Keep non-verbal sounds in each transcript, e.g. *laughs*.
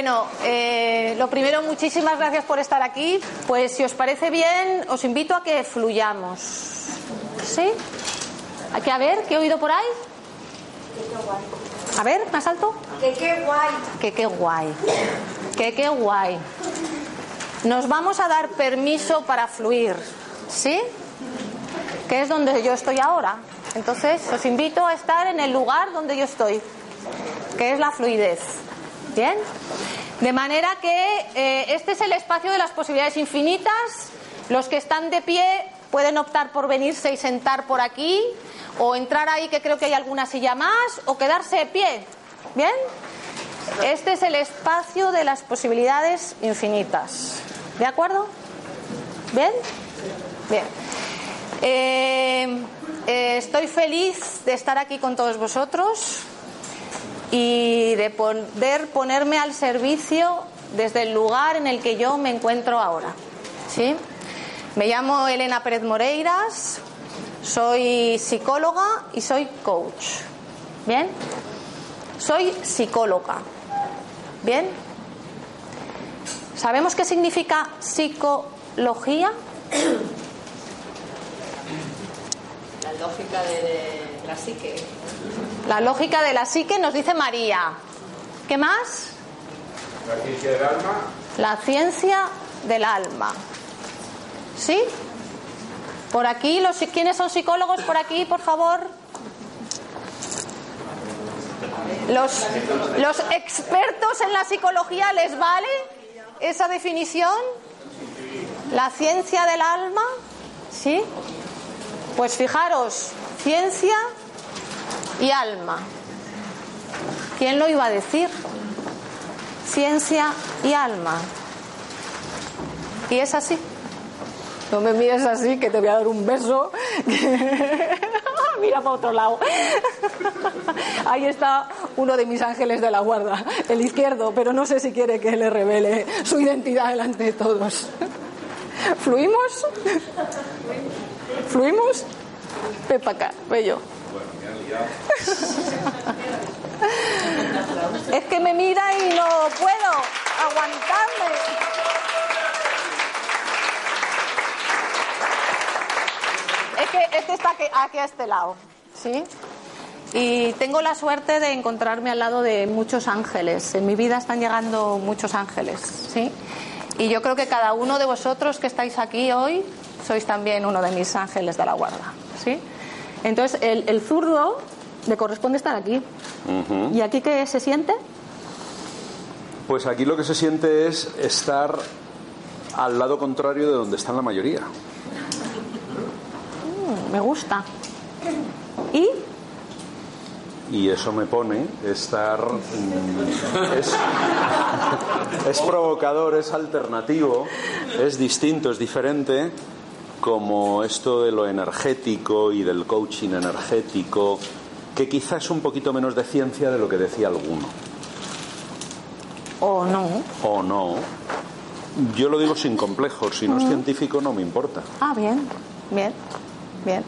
Bueno, eh, lo primero, muchísimas gracias por estar aquí. Pues si os parece bien, os invito a que fluyamos. ¿Sí? A ver, ¿qué he oído por ahí? A ver, más alto. Que qué guay. Que qué guay. Que qué guay. Nos vamos a dar permiso para fluir. ¿Sí? Que es donde yo estoy ahora. Entonces, os invito a estar en el lugar donde yo estoy, que es la fluidez. ¿Bien? De manera que eh, este es el espacio de las posibilidades infinitas. Los que están de pie pueden optar por venirse y sentar por aquí, o entrar ahí, que creo que hay alguna silla más, o quedarse de pie. ¿Bien? Este es el espacio de las posibilidades infinitas. ¿De acuerdo? ¿Bien? Bien. Eh, eh, estoy feliz de estar aquí con todos vosotros y de poder ponerme al servicio desde el lugar en el que yo me encuentro ahora. ¿Sí? Me llamo Elena Pérez Moreiras, soy psicóloga y soy coach. ¿Bien? Soy psicóloga. ¿Bien? ¿Sabemos qué significa psicología? La lógica de la psique. La lógica de la psique nos dice María. ¿Qué más? La ciencia del alma. La ciencia del alma. ¿Sí? Por aquí, los, ¿quiénes son psicólogos por aquí, por favor? Los, los expertos en la psicología, ¿les vale esa definición? La ciencia del alma, ¿sí? Pues fijaros, ciencia y alma. ¿Quién lo iba a decir? Ciencia y alma. Y es así. No me mires así, que te voy a dar un beso. *laughs* Mira para otro lado. *laughs* Ahí está uno de mis ángeles de la guarda, el izquierdo, pero no sé si quiere que le revele su identidad delante de todos. *laughs* ¿Fluimos? ¿Fluimos? Ven para acá, ve yo. *laughs* Es que me mira y no puedo aguantarme. Es que este está aquí, aquí a este lado, ¿sí? Y tengo la suerte de encontrarme al lado de muchos ángeles. En mi vida están llegando muchos ángeles, ¿sí? Y yo creo que cada uno de vosotros que estáis aquí hoy sois también uno de mis ángeles de la guarda, ¿sí? Entonces, el, el zurdo le corresponde estar aquí. ¿Y aquí qué se siente? Pues aquí lo que se siente es estar al lado contrario de donde están la mayoría. Mm, me gusta. ¿Y? Y eso me pone estar. mm, Es, *laughs* es provocador, es alternativo, es distinto, es diferente, como esto de lo energético y del coaching energético, que quizás es un poquito menos de ciencia de lo que decía alguno. ¿O no? O no. Yo lo digo sin complejos, si no es científico no me importa. Ah, bien, bien, bien.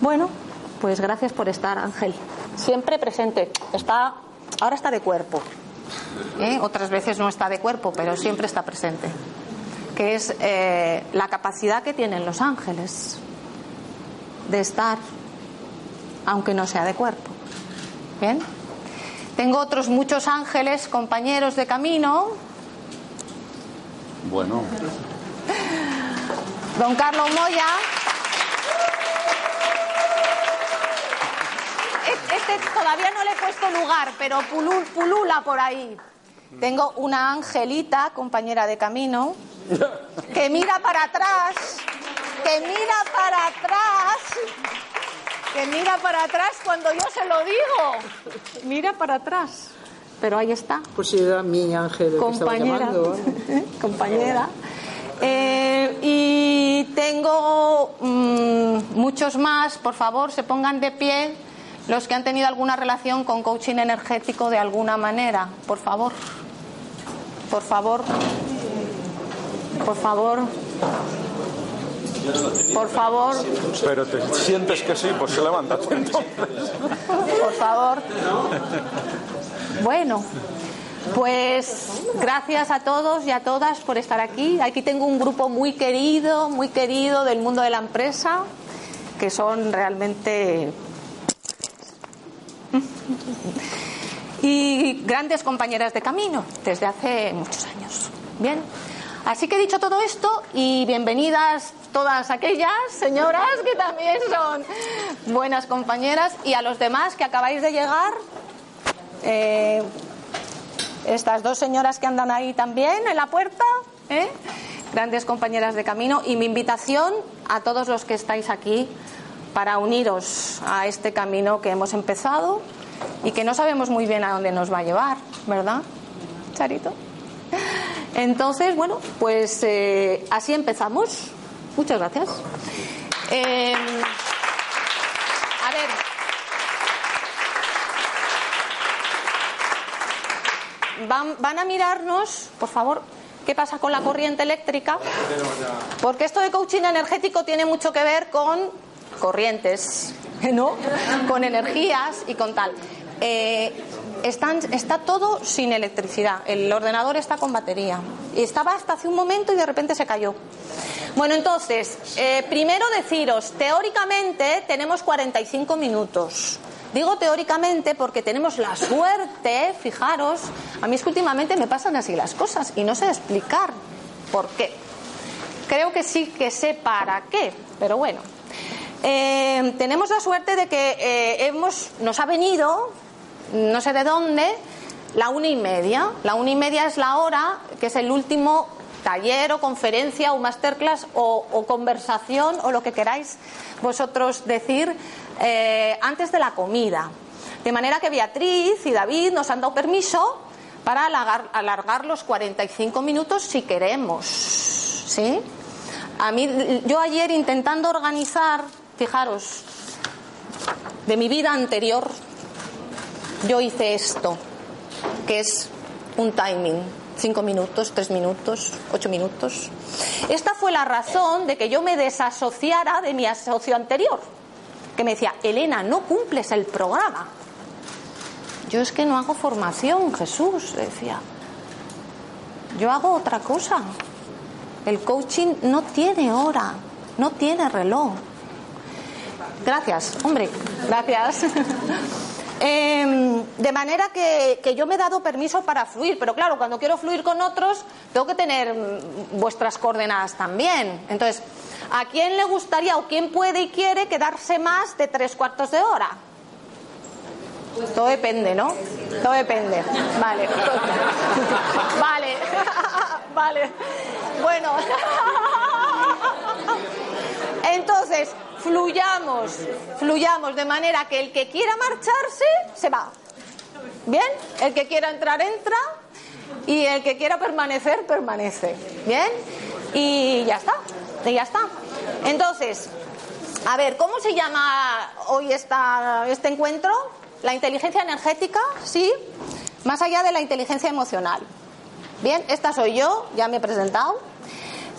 Bueno, pues gracias por estar, Ángel. Siempre presente. Está, ahora está de cuerpo. ¿eh? Otras veces no está de cuerpo, pero siempre está presente. Que es eh, la capacidad que tienen los ángeles de estar, aunque no sea de cuerpo. Bien. Tengo otros muchos ángeles, compañeros de camino. Bueno, Don Carlos Moya. Este todavía no le he puesto lugar, pero pulu- pulula por ahí. Tengo una angelita, compañera de camino, *laughs* que mira para atrás, que mira para atrás, que mira para atrás cuando yo se lo digo. Mira para atrás. Pero ahí está Pues si era mi ángel el que compañera, llamando. *laughs* compañera. Eh, y Y tengo mm, muchos más, por favor, se pongan de pie los que han tenido alguna relación con coaching energético de alguna manera, por favor. Por favor. Por favor. Por favor. Pero te sientes que sí, pues se levanta. Por favor. Bueno, pues gracias a todos y a todas por estar aquí. Aquí tengo un grupo muy querido, muy querido del mundo de la empresa, que son realmente y grandes compañeras de camino desde hace muchos años. Bien, así que he dicho todo esto y bienvenidas todas aquellas señoras que también son buenas compañeras y a los demás que acabáis de llegar. Eh, estas dos señoras que andan ahí también en la puerta, ¿eh? grandes compañeras de camino, y mi invitación a todos los que estáis aquí para uniros a este camino que hemos empezado y que no sabemos muy bien a dónde nos va a llevar, ¿verdad, Charito? Entonces, bueno, pues eh, así empezamos. Muchas gracias. Eh, a ver. Van, van a mirarnos, por favor, qué pasa con la corriente eléctrica, porque esto de coaching energético tiene mucho que ver con corrientes, ¿no? Con energías y con tal. Eh, está todo sin electricidad. El ordenador está con batería. Estaba hasta hace un momento y de repente se cayó. Bueno, entonces, eh, primero deciros, teóricamente tenemos 45 minutos. Digo teóricamente porque tenemos la suerte, fijaros, a mí es que últimamente me pasan así las cosas y no sé explicar por qué. Creo que sí que sé para qué, pero bueno. Eh, tenemos la suerte de que eh, hemos, nos ha venido, no sé de dónde, la una y media. La una y media es la hora, que es el último taller o conferencia o masterclass o, conversación o lo que queráis vosotros decir eh, antes de la comida. De manera que Beatriz y David nos han dado permiso para alargar, alargar los 45 minutos si queremos. ¿Sí? A mí, yo ayer intentando organizar Fijaros, de mi vida anterior, yo hice esto, que es un timing, cinco minutos, tres minutos, ocho minutos. Esta fue la razón de que yo me desasociara de mi asocio anterior, que me decía, Elena, no cumples el programa. Yo es que no hago formación, Jesús, decía. Yo hago otra cosa. El coaching no tiene hora, no tiene reloj. Gracias, hombre, gracias. *laughs* Em, de manera que, yo me he dado permiso para fluir, pero claro, cuando quiero fluir con otros, tengo que tener mm, vuestras coordenadas también. Entonces, ¿a quién le gustaría o quién puede y quiere quedarse más de tres cuartos de hora? Todo depende, ¿no? Todo depende. Vale. *laughs* Vale. *laughs* Vale. Bueno. Entonces, fluyamos, fluyamos de manera que el que quiera marcharse, se va. ¿Bien? El que quiera entrar, entra. Y el que quiera permanecer, permanece. ¿Bien? Y ya está. Y ya está. Entonces, a ver, ¿cómo se llama hoy esta, este encuentro? La inteligencia energética, ¿sí? Más allá de la inteligencia emocional. Bien, esta soy yo, ya me he presentado.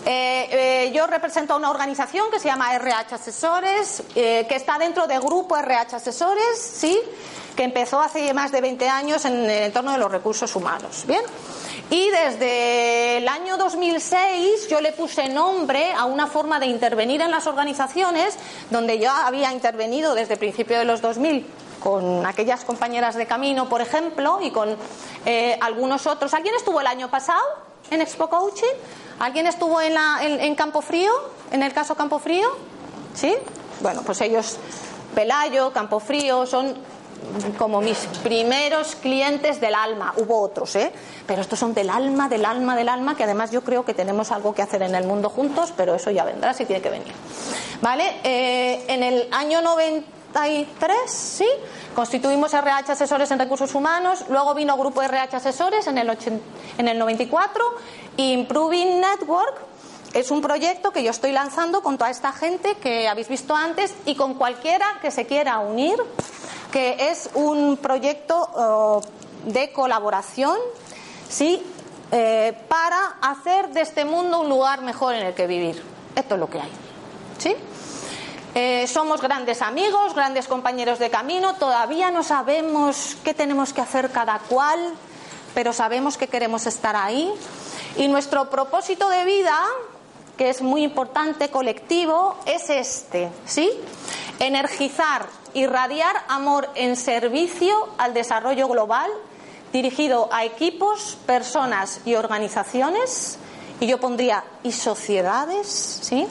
Eh, eh, yo represento a una organización que se llama RH Asesores, eh, que está dentro del grupo RH Asesores, ¿sí? que empezó hace más de 20 años en el entorno de los recursos humanos. ¿bien? Y desde el año 2006 yo le puse nombre a una forma de intervenir en las organizaciones donde yo había intervenido desde el principio de los 2000 con aquellas compañeras de camino, por ejemplo, y con algunos otros. ¿Alguien estuvo el año pasado en Expo Coaching? ¿Alguien estuvo en, la, en, Campo Frío? ¿En el caso Campo Frío? ¿Sí? Bueno, pues ellos, Pelayo, Campo Frío, son como mis primeros clientes del alma. Hubo otros, ¿eh? Pero estos son del alma, del alma, del alma, que además yo creo que tenemos algo que hacer en el mundo juntos, pero eso ya vendrá si tiene que venir. ¿Vale? Eh, en el año 93, ¿sí? Constituimos RH Asesores en Recursos Humanos, luego vino Grupo RH Asesores en el, en el 94, Improving Network es un proyecto que yo estoy lanzando con toda esta gente que habéis visto antes y con cualquiera que se quiera unir, que es un proyecto eh, de colaboración, ¿sí? Eh, para hacer de este mundo un lugar mejor en el que vivir. Esto es lo que hay. ¿Sí? Eh, somos grandes amigos, grandes compañeros de camino, todavía no sabemos qué tenemos que hacer cada cual, pero sabemos que queremos estar ahí. Y nuestro propósito de vida, que es muy importante, colectivo, es este, ¿sí? Energizar, irradiar amor en servicio al desarrollo global, dirigido a equipos, personas y organizaciones, y yo pondría y sociedades, ¿sí?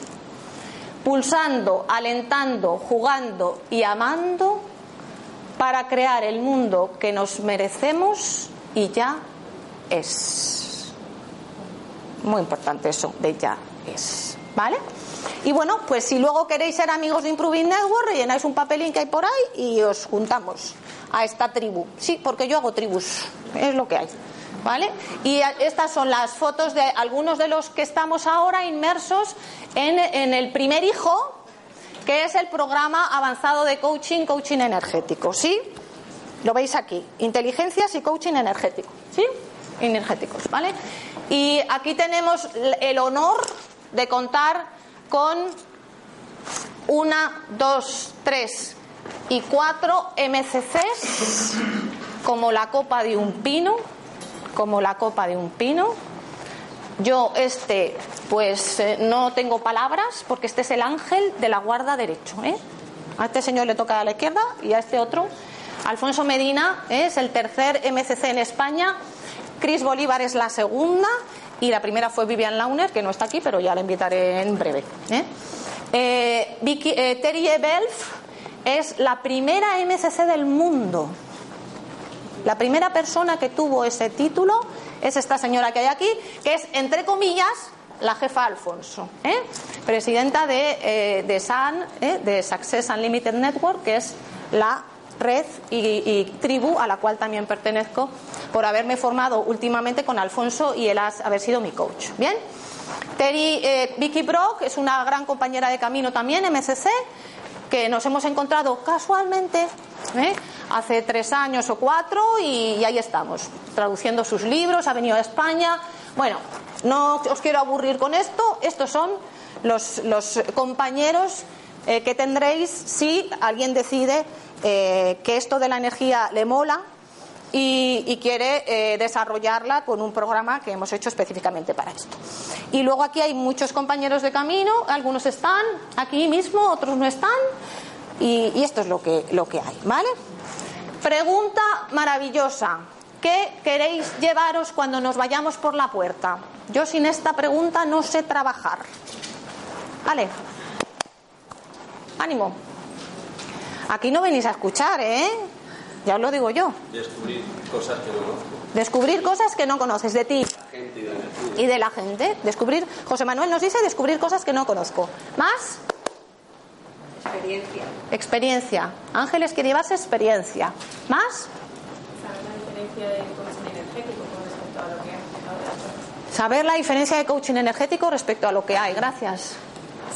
Pulsando, alentando, jugando y amando para crear el mundo que nos merecemos y ya es. Muy importante eso de ya es. ¿Vale? Y bueno, pues si luego queréis ser amigos de Improving Network, rellenáis un papelín que hay por ahí y os juntamos a esta tribu. Sí, porque yo hago tribus, es lo que hay. ¿Vale? Y estas son las fotos de algunos de los que estamos ahora inmersos en, el primer hijo, que es el programa avanzado de coaching, coaching energético. ¿Sí? Lo veis aquí. Inteligencias y coaching energético. ¿Sí? Energéticos, ¿vale? Y aquí tenemos el honor de contar con una, dos, tres y cuatro MCCs como la copa de un pino como la copa de un pino. Yo este, pues eh, no tengo palabras porque este es el ángel de la guarda derecho. ¿eh? A este señor le toca a la izquierda y a este otro. Alfonso Medina ¿eh? es el tercer MCC en España. Cris Bolívar es la segunda y la primera fue Vivian Launer, que no está aquí, pero ya la invitaré en breve. Vicky, Terry Belf es la primera MCC del mundo. La primera persona que tuvo ese título es esta señora que hay aquí, que es, entre comillas, la jefa Alfonso, ¿eh? presidenta de, eh, de SAN, ¿eh? de Success Unlimited Network, que es la red y, tribu a la cual también pertenezco por haberme formado últimamente con Alfonso y él haber sido mi coach. Bien. Terry, Vicky Brock es una gran compañera de camino también, MSC, que nos hemos encontrado casualmente ¿eh? hace tres años o cuatro y, ahí estamos, traduciendo sus libros, ha venido a España. Bueno, no os quiero aburrir con esto, estos son los, compañeros eh, que tendréis si alguien decide eh, que esto de la energía le mola y, quiere eh, desarrollarla con un programa que hemos hecho específicamente para esto. Y luego aquí hay muchos compañeros de camino, algunos están aquí mismo, otros no están, y, esto es lo que, lo que hay, ¿vale? Pregunta maravillosa. ¿Qué queréis llevaros cuando nos vayamos por la puerta? Yo sin esta pregunta no sé trabajar. Vale. Ánimo. Aquí no venís a escuchar, ¿eh? Ya os lo digo yo. Descubrir cosas que no conozco. Descubrir cosas que no conoces de ti. y, de la gente. Descubrir, José Manuel nos dice descubrir cosas que no conozco. ¿Más? Experiencia. Experiencia. Ángeles quiere llevarse experiencia. ¿Más? Saber la diferencia de coaching energético respecto a lo que hay. Gracias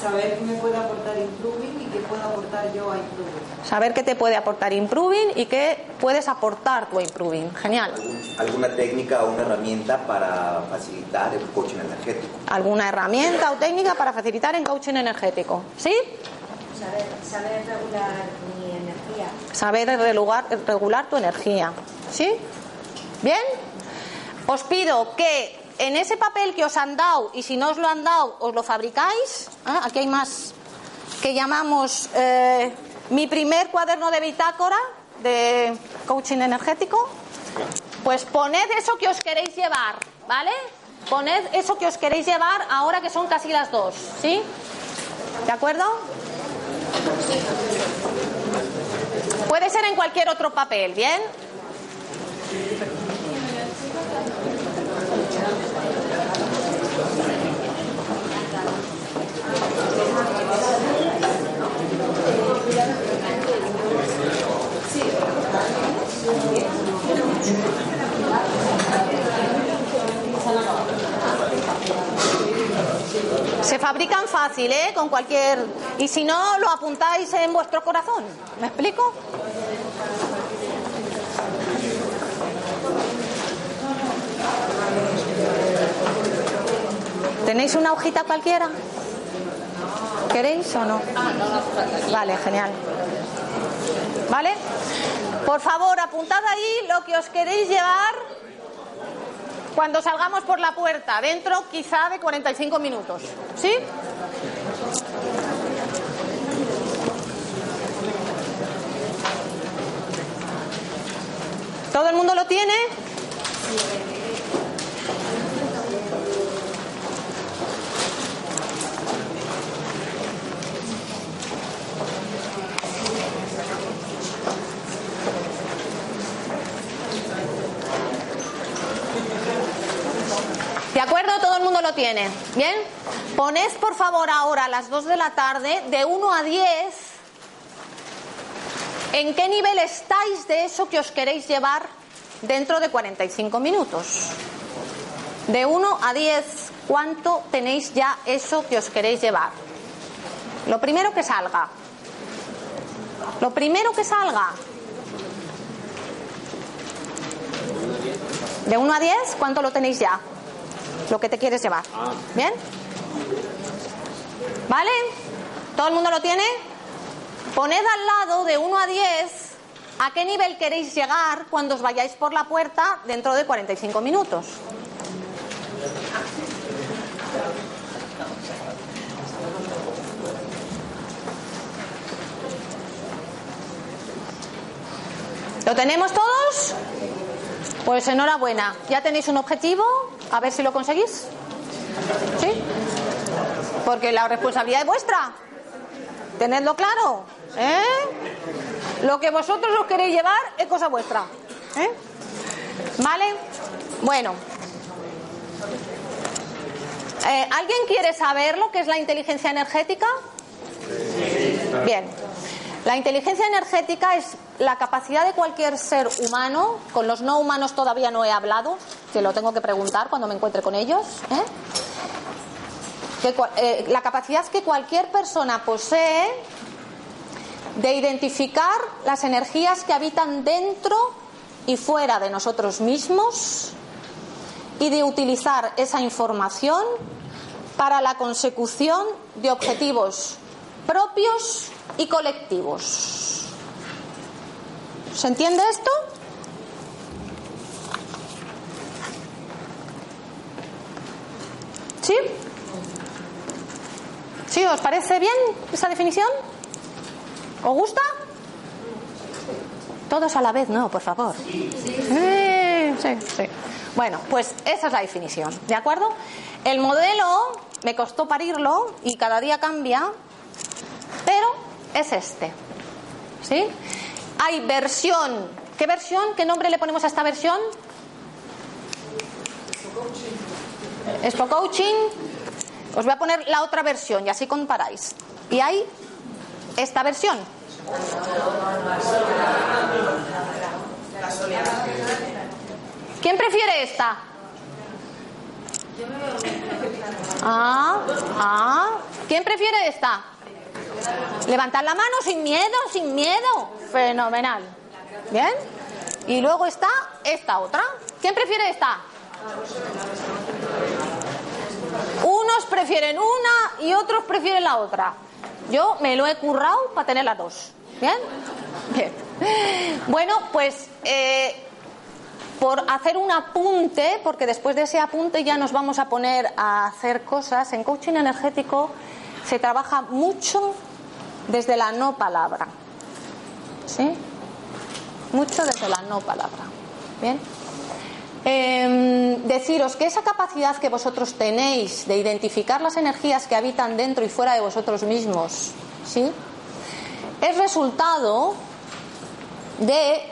saber qué me puede aportar Improving y qué puedo aportar yo a Improving. Saber qué te puede aportar Improving y qué puedes aportar tú a Improving. Genial. ¿Alguna técnica o una herramienta para facilitar el coaching energético? ¿Alguna herramienta o técnica para facilitar el coaching energético? ¿Sí? Saber, saber regular mi energía. Saber regular, regular tu energía. ¿Sí? ¿Bien? Os pido que en ese papel que os han dado, y si no os lo han dado, os lo fabricáis. ¿eh? Aquí hay más que llamamos eh, mi primer cuaderno de bitácora de coaching energético. Pues poned eso que os queréis llevar, ¿vale? Poned eso que os queréis llevar ahora que son casi las dos, ¿sí? ¿De acuerdo? Puede ser en cualquier otro papel, ¿bien? Sí. fácil, ¿eh? Con cualquier... Y si no, lo apuntáis en vuestro corazón. ¿Me explico? ¿Tenéis una hojita cualquiera? ¿Queréis o no? Vale, genial. ¿Vale? Por favor, apuntad ahí lo que os queréis llevar cuando salgamos por la puerta, dentro quizá de 45 minutos. ¿Sí? ¿Todo el mundo lo tiene? ¿De acuerdo? Todo el mundo lo tiene. ¿Bien? Poned por favor ahora a las 2 de la tarde, de 1 a 10, en qué nivel estáis de eso que os queréis llevar dentro de 45 minutos. De 1 a 10, ¿cuánto tenéis ya eso que os queréis llevar? Lo primero que salga. Lo primero que salga. De 1 a 10, ¿cuánto lo tenéis ya? Lo que te quieres llevar. ¿Bien? ¿Vale? ¿Todo el mundo lo tiene? Poned al lado de 1 a 10 a qué nivel queréis llegar cuando os vayáis por la puerta dentro de 45 minutos. ¿Lo tenemos todos? Pues enhorabuena. ¿Ya tenéis un objetivo? A ver si lo conseguís. ¿Sí? Porque la responsabilidad es vuestra. Tenedlo claro. ¿eh? Lo que vosotros os queréis llevar es cosa vuestra. ¿eh? ¿Vale? Bueno. Eh, ¿Alguien quiere saber lo que es la inteligencia energética? Bien. La inteligencia energética es la capacidad de cualquier ser humano, con los no humanos todavía no he hablado, que lo tengo que preguntar cuando me encuentre con ellos, ¿eh? eh, la capacidad que cualquier persona posee de identificar las energías que habitan dentro y fuera de nosotros mismos y de utilizar esa información para la consecución de objetivos propios y colectivos. ¿Se entiende esto? ¿Sí? ¿Sí? ¿Os parece bien esa definición? ¿Os gusta? Todos a la vez, no, por favor. Sí, sí, sí. Bueno, pues esa es la definición, ¿de acuerdo? El modelo me costó parirlo y cada día cambia, pero es este. ¿Sí? Hay versión. ¿Qué versión? ¿Qué nombre le ponemos a esta versión? Expo Coaching. Os voy a poner la otra versión y así comparáis. Y hay esta versión. ¿Quién prefiere esta? Ah, ah. ¿Quién prefiere esta? Levantar la mano sin miedo, sin miedo. Fenomenal. ¿Bien? Y luego está esta otra. ¿Quién prefiere esta? Unos prefieren una y otros prefieren la otra. Yo me lo he currado para tener las dos. ¿Bien? Bien. Bueno, pues eh, por hacer un apunte, porque después de ese apunte ya nos vamos a poner a hacer cosas, en coaching energético se trabaja mucho desde la no palabra. ¿Sí? Mucho desde la no palabra. ¿Bien? Eh, deciros que esa capacidad que vosotros tenéis de identificar las energías que habitan dentro y fuera de vosotros mismos, ¿sí? Es resultado de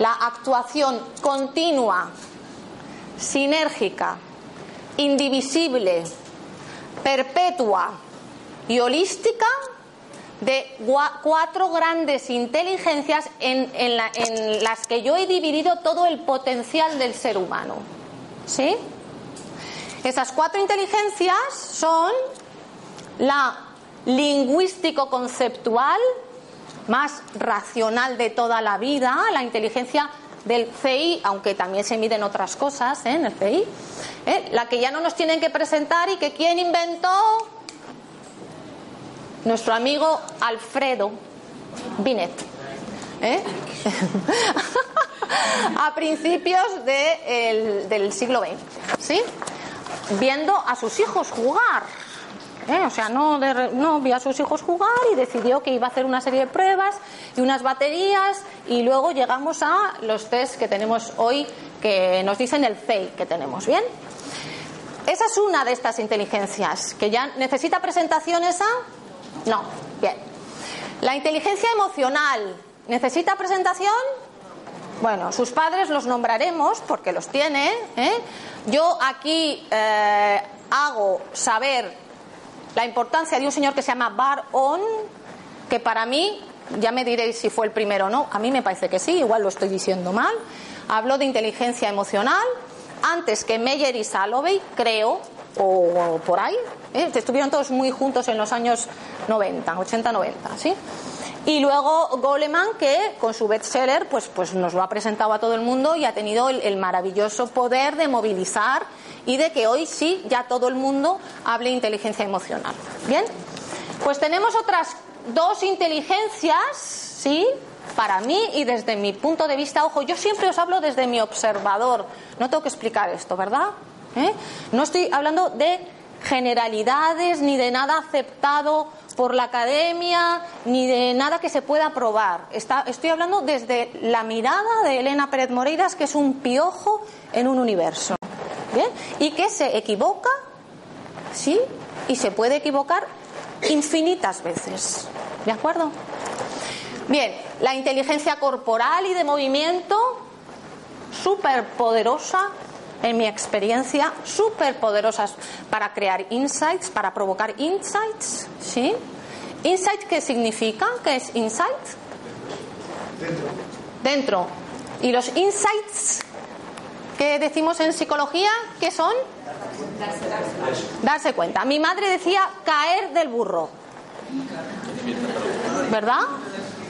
la actuación continua, sinérgica, indivisible, perpetua y holística de cuatro grandes inteligencias en, la, en, las que yo he dividido todo el potencial del ser humano. ¿Sí? Esas cuatro inteligencias son la lingüístico-conceptual, más racional de toda la vida, la inteligencia del CI, aunque también se miden otras cosas ¿eh? en el CI, ¿eh? la que ya no nos tienen que presentar y que quién inventó nuestro amigo Alfredo Binet. ¿eh? *laughs* a principios de el- del siglo XX, ¿sí? Viendo a sus hijos jugar. ¿eh? O sea, no, de no vio a sus hijos jugar y decidió que iba a hacer una serie de pruebas y unas baterías y luego llegamos a los test que tenemos hoy que nos dicen el FEI que tenemos, ¿bien? Esa es una de estas inteligencias que ya necesita presentación esa. No, bien. La inteligencia emocional necesita presentación. Bueno, sus padres los nombraremos porque los tiene. ¿eh? Yo aquí eh, hago saber la importancia de un señor que se llama Bar On, que para mí, ya me diréis si fue el primero o no, a mí me parece que sí, igual lo estoy diciendo mal. Habló de inteligencia emocional antes que Meyer y Salovey, creo, o, o por ahí. ¿eh? Estuvieron todos muy juntos en los años 90, 80-90, ¿sí? Y luego Goleman, que con su bestseller pues, pues nos lo ha presentado a todo el mundo y ha tenido el, maravilloso poder de movilizar y de que hoy sí ya todo el mundo hable inteligencia emocional. ¿Bien? Pues tenemos otras dos inteligencias, ¿sí? Para mí y desde mi punto de vista, ojo, yo siempre os hablo desde mi observador, no tengo que explicar esto, ¿verdad? ¿Eh? No estoy hablando de generalidades ni de nada aceptado por la academia ni de nada que se pueda probar. Estoy hablando desde la mirada de Elena Pérez Moreiras, que es un piojo en un universo. ¿Bien? Y que se equivoca, ¿sí? Y se puede equivocar infinitas veces. ¿De acuerdo? Bien, la inteligencia corporal y de movimiento, súper poderosa, en mi experiencia, súper poderosas para crear insights, para provocar insights, ¿sí? ¿Insight qué significa? ¿Qué es insight? Dentro. ¿Y los insights que decimos en psicología, qué son? Darse cuenta. Mi madre decía caer del burro. ¿Verdad?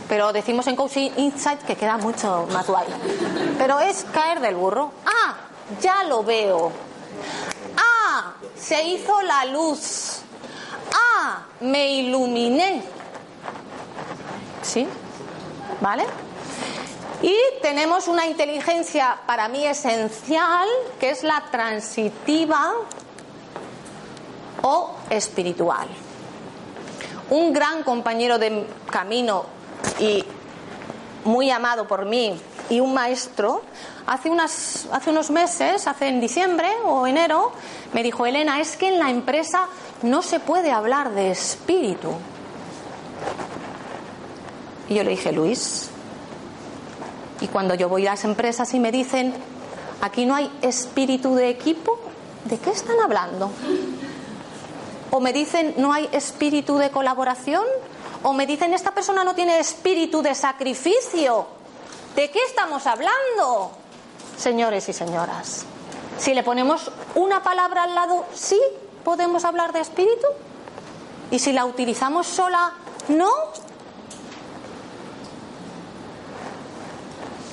Pero decimos en Coaching Insight que queda mucho más guay. Pero es caer del burro. Ah, ya lo veo. Ah, se hizo la luz. Ah, me iluminé. ¿Sí? ¿Vale? Y tenemos una inteligencia para mí esencial, que es la transitiva o espiritual. Un gran compañero de camino y muy amado por mí y un maestro, hace, unas, hace unos meses, hace en diciembre o enero, me dijo, Elena, es que en la empresa no se puede hablar de espíritu. Y yo le dije, Luis, y cuando yo voy a las empresas y me dicen, aquí no hay espíritu de equipo, ¿de qué están hablando? O me dicen, no hay espíritu de colaboración, o me dicen, esta persona no tiene espíritu de sacrificio. ¿De qué estamos hablando? Señores y señoras, si le ponemos una palabra al lado, sí podemos hablar de espíritu. Y si la utilizamos sola, no.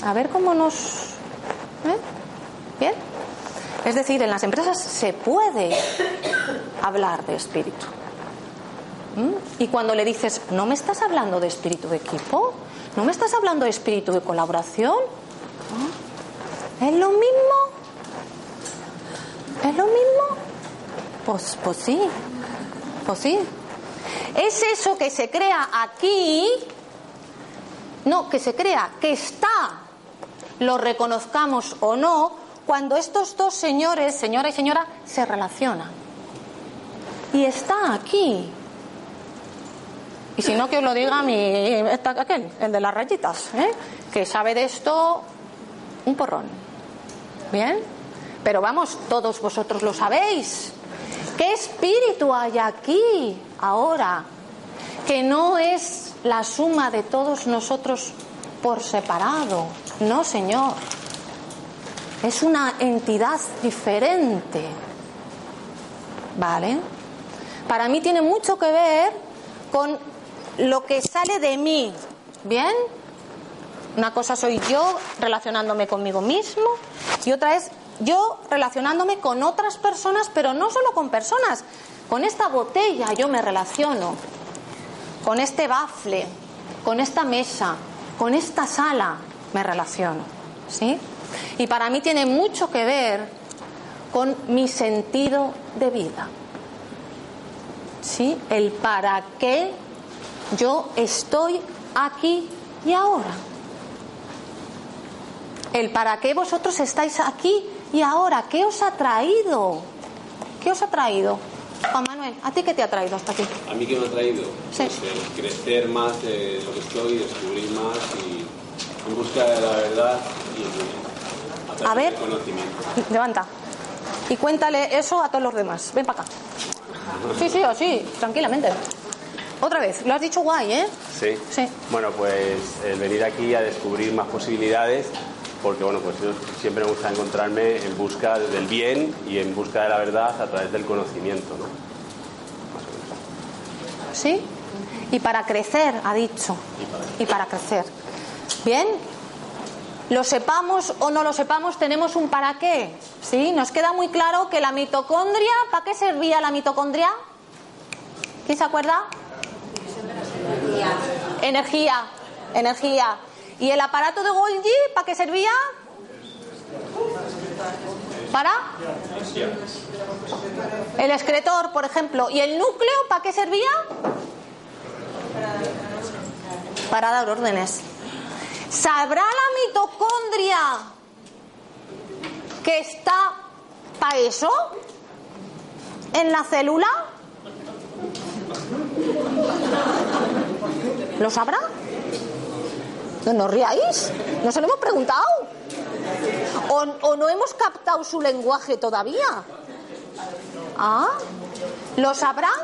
A ver cómo nos... ¿eh? ¿Bien? Es decir, en las empresas se puede hablar de espíritu. ¿Mm? Y cuando le dices, ¿no me estás hablando de espíritu de equipo? ¿No me estás hablando de espíritu de colaboración? ¿Ah? ¿Es lo mismo? ¿Es lo mismo? Pues, pues sí, pues sí. Es eso que se crea aquí, no, que se crea, que está, lo reconozcamos o no, cuando estos dos señores, señora y señora, se relacionan. Y está aquí. Y si no, que os lo diga mi, aquel, el de las rayitas, ¿eh? que sabe de esto un porrón. ¿Bien? Pero vamos, todos vosotros lo sabéis. ¿Qué espíritu hay aquí ahora? Que no es la suma de todos nosotros por separado. No, Señor. Es una entidad diferente. ¿Vale? Para mí tiene mucho que ver con lo que sale de mí. ¿Bien? Una cosa soy yo relacionándome conmigo mismo y otra es yo relacionándome con otras personas, pero no solo con personas. Con esta botella yo me relaciono, con este bafle, con esta mesa, con esta sala me relaciono. ¿Sí? Y para mí tiene mucho que ver con mi sentido de vida. ¿Sí? El para qué yo estoy aquí y ahora. El para qué vosotros estáis aquí y ahora. ¿Qué os ha traído? ¿Qué os ha traído? Juan Manuel, ¿a ti qué te ha traído hasta aquí? ¿A mí qué me ha traído? Sí. Pues, el crecer más de lo que estoy, descubrir más y en busca de la verdad y el a A ver. conocimiento. *laughs* Levanta. Y cuéntale eso a todos los demás. Ven para acá. Sí, sí, así, tranquilamente. Otra vez, lo has dicho guay, ¿eh? Sí. Sí. Bueno, pues el venir aquí a descubrir más posibilidades, porque bueno, pues yo siempre me gusta encontrarme en busca del bien y en busca de la verdad a través del conocimiento, ¿no? Más o menos. ¿Sí? Y para crecer, ha dicho. Y para crecer. Bien. Lo sepamos o no lo sepamos, tenemos un para qué. ¿Sí? Nos queda muy claro que la mitocondria, ¿para qué servía la mitocondria? ¿Quién se acuerda? Energía. Energía. ¿Y el aparato de Golgi, para qué servía? ¿Para? El excretor, por ejemplo. ¿Y el núcleo, para qué servía? Para dar órdenes. ¿Sabrá la mitocondria que está para eso? ¿En la célula? ¿Lo sabrá? No nos riáis. ¿No se lo hemos preguntado? ¿O, o no hemos captado su lenguaje todavía? ¿Ah? ¿Lo sabrán?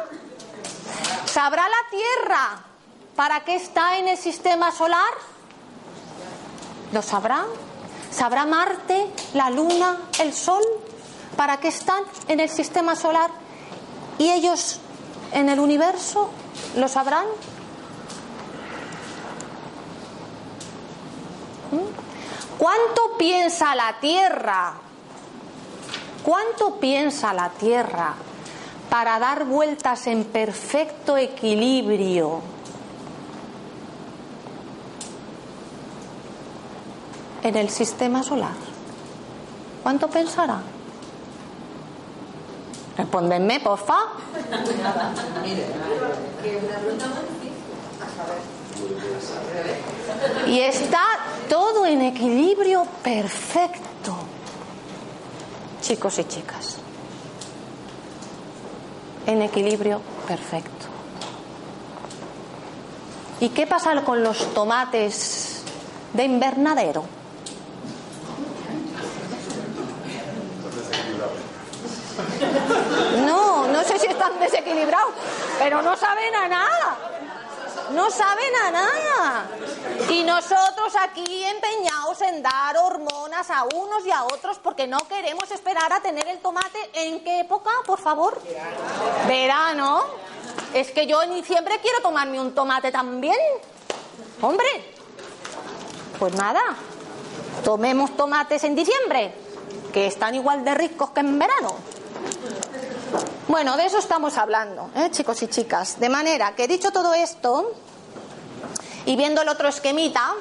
¿Sabrá la Tierra para qué está en el sistema solar? ¿Lo sabrán? ¿Sabrá Marte, la Luna, el Sol? ¿Para qué están en el sistema solar? ¿Y ellos en el universo? ¿Lo sabrán? ¿Cuánto piensa la Tierra? ¿Cuánto piensa la Tierra para dar vueltas en perfecto equilibrio? En el sistema solar. ¿Cuánto pensará? Respóndeme, porfa. *laughs* Y está todo en equilibrio perfecto. Chicos y chicas. En equilibrio perfecto. ¿Y qué pasa con los tomates de invernadero? No, no sé si están desequilibrados, pero no saben a nada. No saben a nada. Y nosotros aquí empeñados en dar hormonas a unos y a otros porque no queremos esperar a tener el tomate. ¿En qué época, por favor? Verano. Es que yo en diciembre quiero tomarme un tomate también. Hombre. Pues nada. Tomemos tomates en diciembre, que están igual de ricos que en verano. Bueno, de eso estamos hablando, ¿eh, chicos y chicas. De manera que dicho todo esto, y viendo el otro esquemita,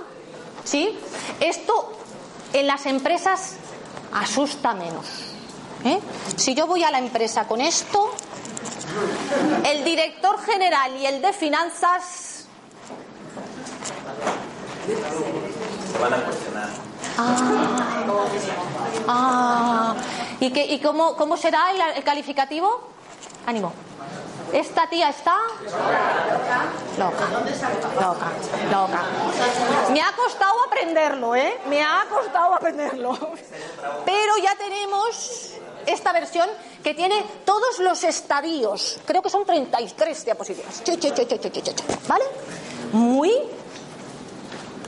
¿sí? Esto en las empresas asusta menos. ¿eh? Si yo voy a la empresa con esto, el director general y el de finanzas Se van a cuestionar. Ah, ah. ¿Y, qué, y cómo, cómo será el, calificativo? Ánimo. Esta tía está loca, loca, loca. Me ha costado aprenderlo, ¿eh? Me ha costado aprenderlo. Pero ya tenemos esta versión que tiene todos los estadios. Creo que son 33 diapositivas. ¿Vale? Muy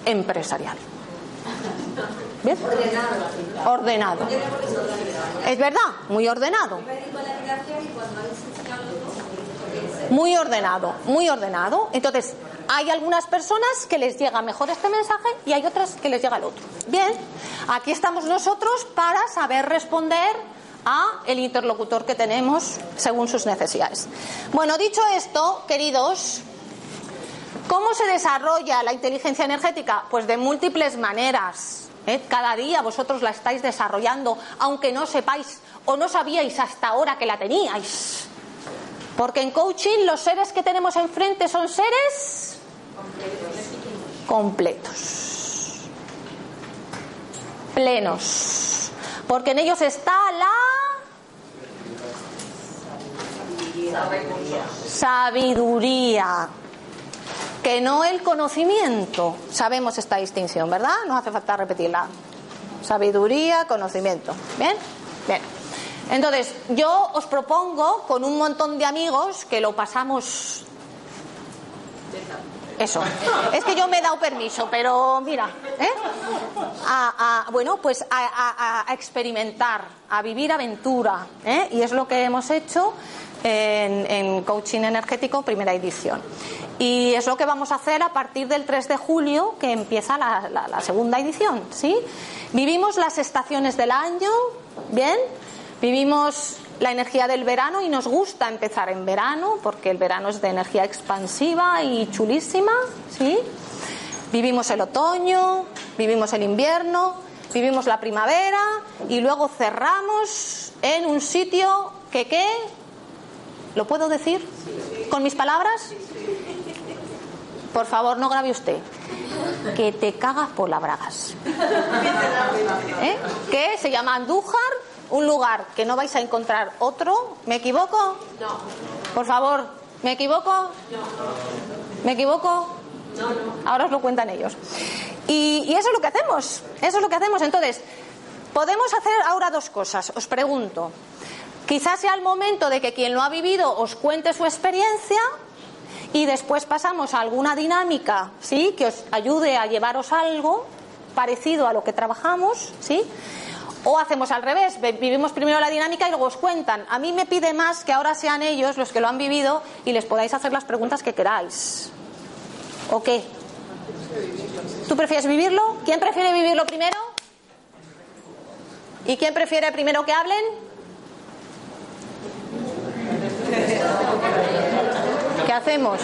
empresarial. ¿Bien? Ordenado. Es verdad, muy ordenado. Muy ordenado, muy ordenado. Entonces, hay algunas personas que les llega mejor este mensaje y hay otras que les llega el otro. Bien, aquí estamos nosotros para saber responder a el interlocutor que tenemos según sus necesidades. Bueno, dicho esto, queridos, ¿cómo se desarrolla la inteligencia energética? Pues de múltiples maneras. ¿eh? Cada día vosotros la estáis desarrollando, aunque no sepáis o no sabíais hasta ahora que la teníais. Porque en coaching los seres que tenemos enfrente son seres completos, plenos, porque en ellos está la sabiduría, que no el conocimiento. Sabemos esta distinción, ¿verdad? No hace falta repetirla. Sabiduría, conocimiento. ¿Bien? Bien. Entonces, yo os propongo con un montón de amigos que lo pasamos eso. Es que yo me he dado permiso, pero mira, ¿eh? a, bueno, pues a, experimentar, a vivir aventura. ¿eh? Y es lo que hemos hecho en, Coaching Energético, primera edición. Y es lo que vamos a hacer a partir del 3 de julio, que empieza la, la, la segunda edición. ¿sí? Vivimos las estaciones del año, ¿bien? Vivimos la energía del verano y nos gusta empezar en verano porque el verano es de energía expansiva y chulísima, ¿sí? Vivimos el otoño, vivimos el invierno, vivimos la primavera y luego cerramos en un sitio que qué? ¿Lo puedo decir con mis palabras? Por favor, no grabe usted. Que te cagas por las bragas. ¿Eh? ¿Qué? Se llama Andújar un lugar que no vais a encontrar otro. ¿Me equivoco? No. Por favor, ¿me equivoco? No. ¿Me equivoco? No, no. Ahora os lo cuentan ellos. Y, y, eso es lo que hacemos. Eso es lo que hacemos. Entonces, podemos hacer ahora dos cosas. Os pregunto. Quizás sea el momento de que quien lo ha vivido os cuente su experiencia y después pasamos a alguna dinámica, ¿sí? Que os ayude a llevaros algo parecido a lo que trabajamos, ¿sí? O hacemos al revés, vivimos primero la dinámica y luego os cuentan. A mí me pide más que ahora sean ellos los que lo han vivido y les podáis hacer las preguntas que queráis. ¿O qué? ¿Tú prefieres vivirlo? ¿Quién prefiere vivirlo primero? ¿Y quién prefiere primero que hablen? ¿Qué hacemos?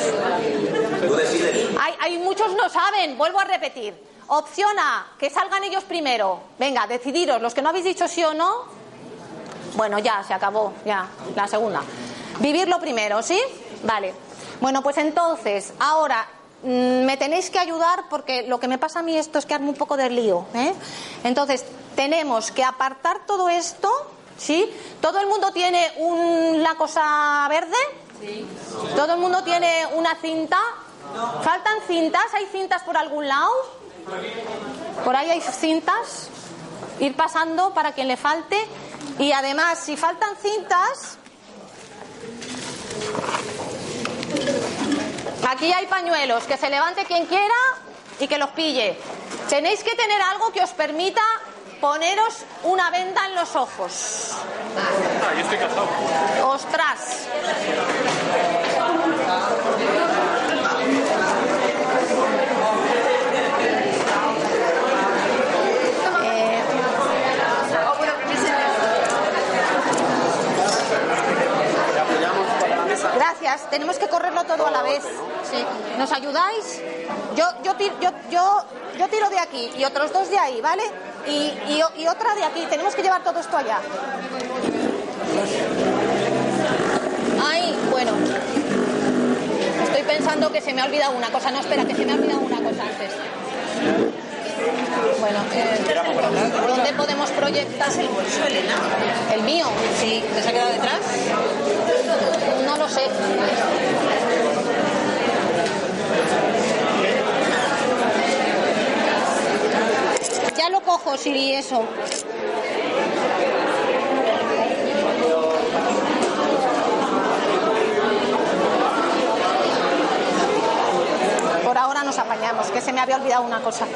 Hay, hay muchos no saben, vuelvo a repetir. Opción A, que salgan ellos primero. Venga, decidiros, los que no habéis dicho sí o no. Bueno, ya, se acabó, ya, la segunda. Vivirlo primero, ¿sí? Vale. Bueno, pues entonces, ahora mmm, me tenéis que ayudar porque lo que me pasa a mí esto es que arme un poco de lío. ¿eh? Entonces, tenemos que apartar todo esto, ¿sí? ¿Todo el mundo tiene una cosa verde? ¿Todo el mundo tiene una cinta? ¿Faltan cintas? ¿Hay cintas por algún lado? Por ahí hay cintas, ir pasando para quien le falte. Y además, si faltan cintas, aquí hay pañuelos, que se levante quien quiera y que los pille. Tenéis que tener algo que os permita poneros una venda en los ojos. Ah, yo estoy casado. Ostras. Gracias. Tenemos que correrlo todo a la vez. Sí. ¿Nos ayudáis? Yo, yo, yo, yo, yo tiro de aquí y otros dos de ahí, ¿vale? Y, otra de aquí. Tenemos que llevar todo esto allá. Ay, bueno. Estoy pensando que se me ha olvidado una cosa. No, espera, que se me ha olvidado una cosa antes. Bueno, eh, ¿dónde podemos proyectar? el bolso, Elena? ¿El mío? Sí, ¿te se ha quedado detrás? No lo sé. ya lo cojo, Siri, eso. Por ahora nos apañamos, que se me había olvidado una cosa.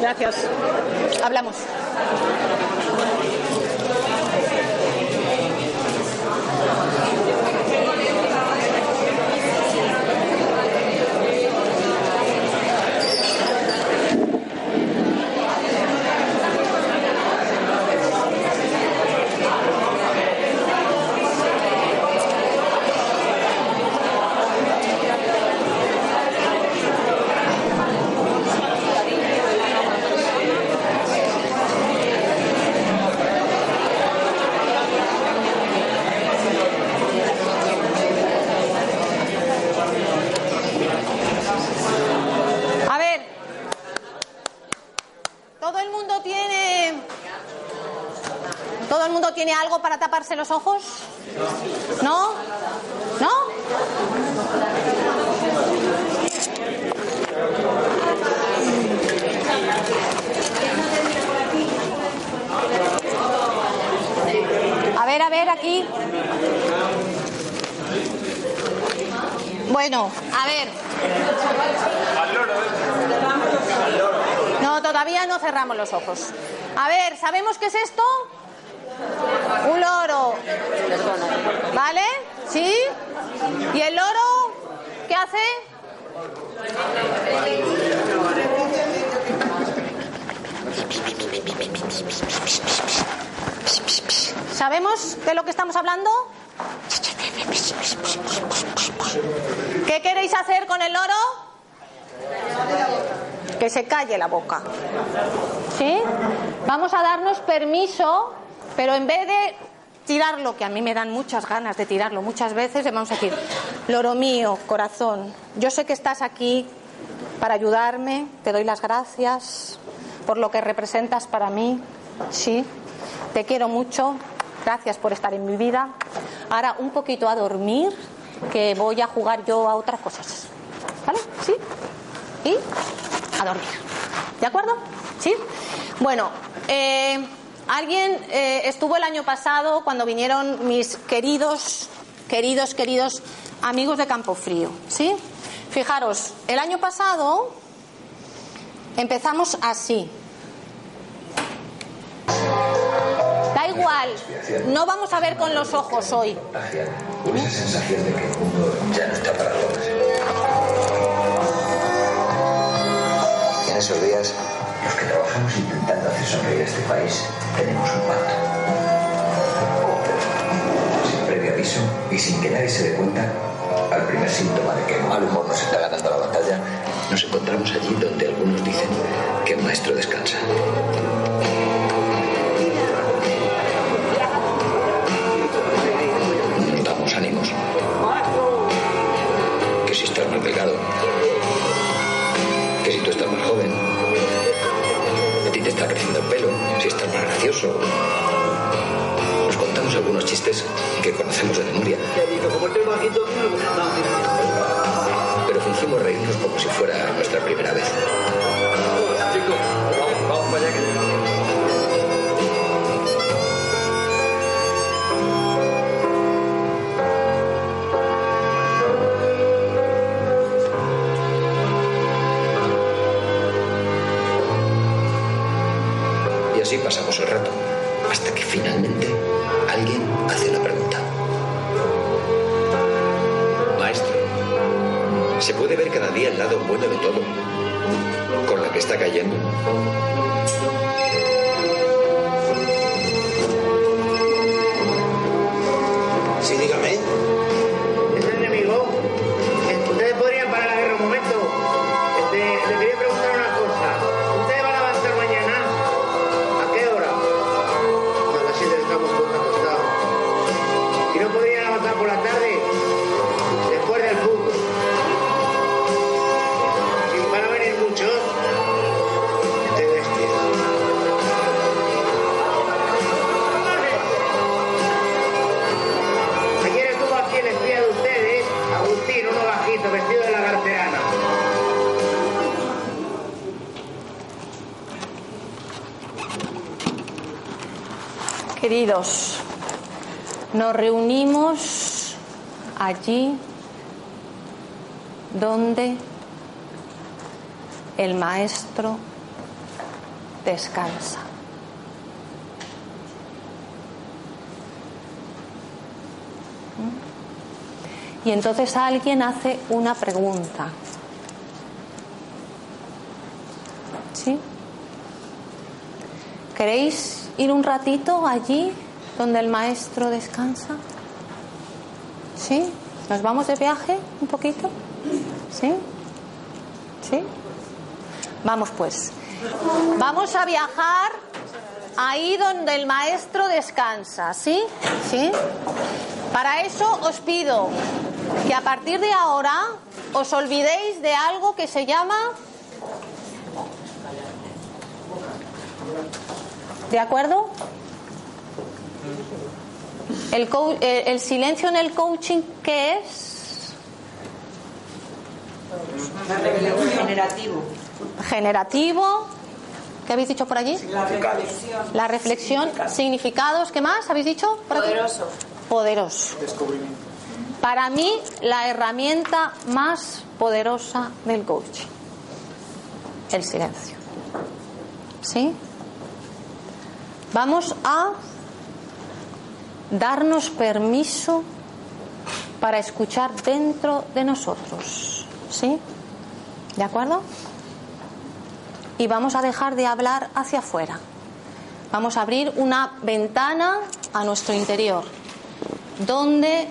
Gracias. Hablamos. Taparse los ojos? ¿No? ¿No? A ver, a ver, aquí. Bueno, a ver. No, todavía no cerramos los ojos. A ver, ¿sabemos qué es esto? Un loro. ¿Vale? ¿Sí? ¿Y el loro qué hace? ¿Sabemos de lo que estamos hablando? ¿Qué queréis hacer con el loro? Que se calle la boca. ¿Sí? Vamos a darnos permiso, pero en vez de tirarlo, que a mí me dan muchas ganas de tirarlo muchas veces, le vamos a decir, loro mío, corazón, yo sé que estás aquí para ayudarme, te doy las gracias por lo que representas para mí, sí, te quiero mucho, gracias por estar en mi vida. Ahora un poquito a dormir, que voy a jugar yo a otras cosas. ¿Vale? ¿Sí? Y a dormir. ¿De acuerdo? ¿Sí? Bueno, eh, alguien eh, estuvo el año pasado cuando vinieron mis queridos, queridos, queridos amigos de Campo Frío. ¿Sí? Fijaros, el año pasado empezamos así. Da igual, no vamos a ver con los ojos hoy. Esa sensación de que el mundo ya no está para. En esos días, los que trabajamos sonreír a este país, tenemos un pacto. Sin previo aviso y sin que nadie se dé cuenta, al primer síntoma de que el mal humor nos está ganando la batalla, nos encontramos allí donde algunos dicen que el maestro descansa. Gracioso. Nos contamos algunos chistes que conocemos de memoria. Pero fingimos reírnos como si fuera nuestra primera vez. Chicos, vamos, vamos allá que Thank you. Nos reunimos allí donde el maestro descansa. ¿Mm? Y entonces alguien hace una pregunta. ¿Sí? ¿Queréis ir un ratito allí donde el maestro descansa? ¿Sí? ¿Nos vamos de viaje un poquito? ¿Sí? ¿Sí? Vamos pues. Vamos a viajar ahí donde el maestro descansa, ¿sí? ¿Sí? Para eso os pido que a partir de ahora os olvidéis de algo que se llama ¿De acuerdo? El, co- eh, el silencio en el coaching, ¿qué es? Generativo. Generativo. ¿Qué habéis dicho por allí? La reflexión. La reflexión, significados, ¿qué más habéis dicho? por aquí? Poderoso. Poderoso. Para mí, la herramienta más poderosa del coaching. El silencio. ¿Sí? Vamos a darnos permiso para escuchar dentro de nosotros. ¿Sí? ¿De acuerdo? Y vamos a dejar de hablar hacia afuera. Vamos a abrir una ventana a nuestro interior, donde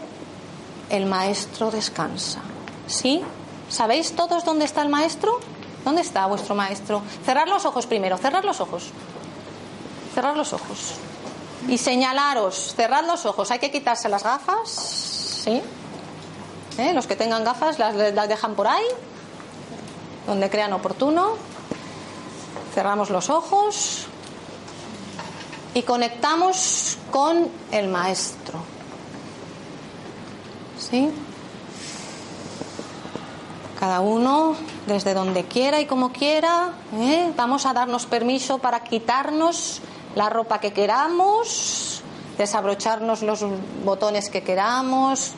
el maestro descansa. ¿Sí? ¿Sabéis todos dónde está el maestro? ¿Dónde está vuestro maestro? Cerrar los ojos primero, cerrar los ojos. Cerrar los ojos. Y señalaros, cerrad los ojos. Hay que quitarse las gafas. ¿Sí? ¿Eh? Los que tengan gafas las, dejan por ahí, donde crean oportuno. Cerramos los ojos y conectamos con el maestro. ¿Sí? Cada uno desde donde quiera y como quiera. ¿eh? Vamos a darnos permiso para quitarnos la ropa que queramos, desabrocharnos los botones que queramos,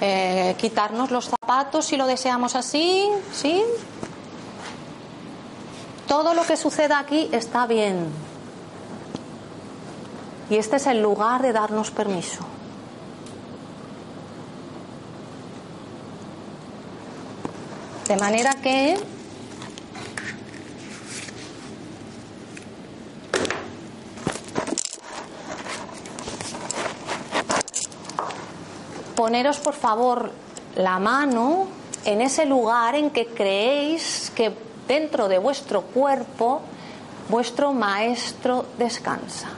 eh, quitarnos los zapatos si lo deseamos así, ¿sí? Todo lo que suceda aquí está bien. Y este es el lugar de darnos permiso. De manera que poneros por favor la mano en ese lugar en que creéis que dentro de vuestro cuerpo vuestro maestro descansa.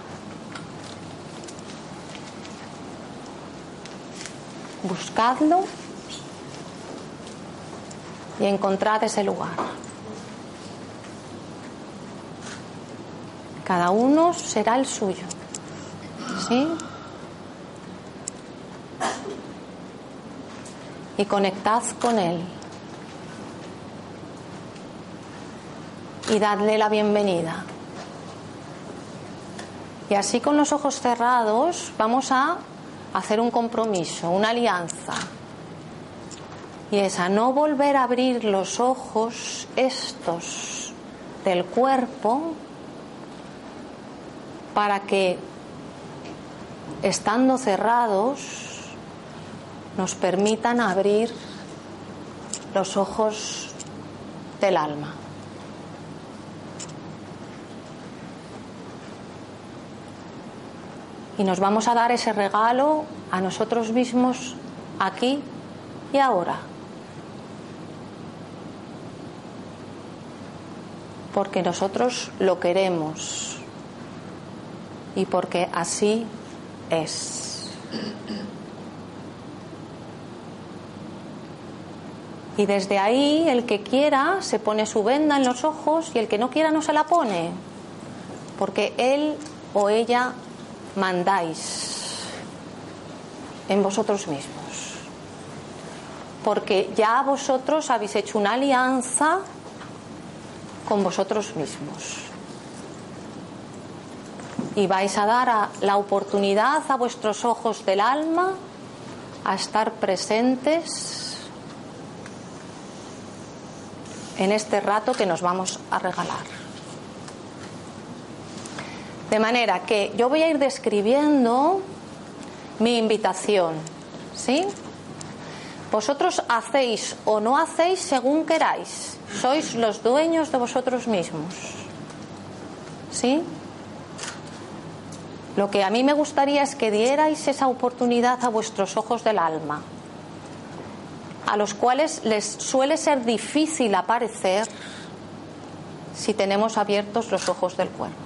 Buscadlo y encontrad ese lugar. Cada uno será el suyo. ¿Sí? Y conectad con él. Y dadle la bienvenida. Y así con los ojos cerrados vamos a hacer un compromiso, una alianza. Y es a no volver a abrir los ojos estos del cuerpo para que, estando cerrados, nos permitan abrir los ojos del alma. Y nos vamos a dar ese regalo a nosotros mismos aquí y ahora. Porque nosotros lo queremos y porque así es. Y desde ahí el que quiera se pone su venda en los ojos y el que no quiera no se la pone. Porque él o ella mandáis en vosotros mismos. Porque ya vosotros habéis hecho una alianza con vosotros mismos. Y vais a dar la oportunidad a vuestros ojos del alma a estar presentes en este rato que nos vamos a regalar. De manera que yo voy a ir describiendo mi invitación, ¿sí? Vosotros hacéis o no hacéis según queráis. Sois los dueños de vosotros mismos. ¿Sí? Lo que a mí me gustaría es que dierais esa oportunidad a vuestros ojos del alma, a los cuales les suele ser difícil aparecer si tenemos abiertos los ojos del cuerpo.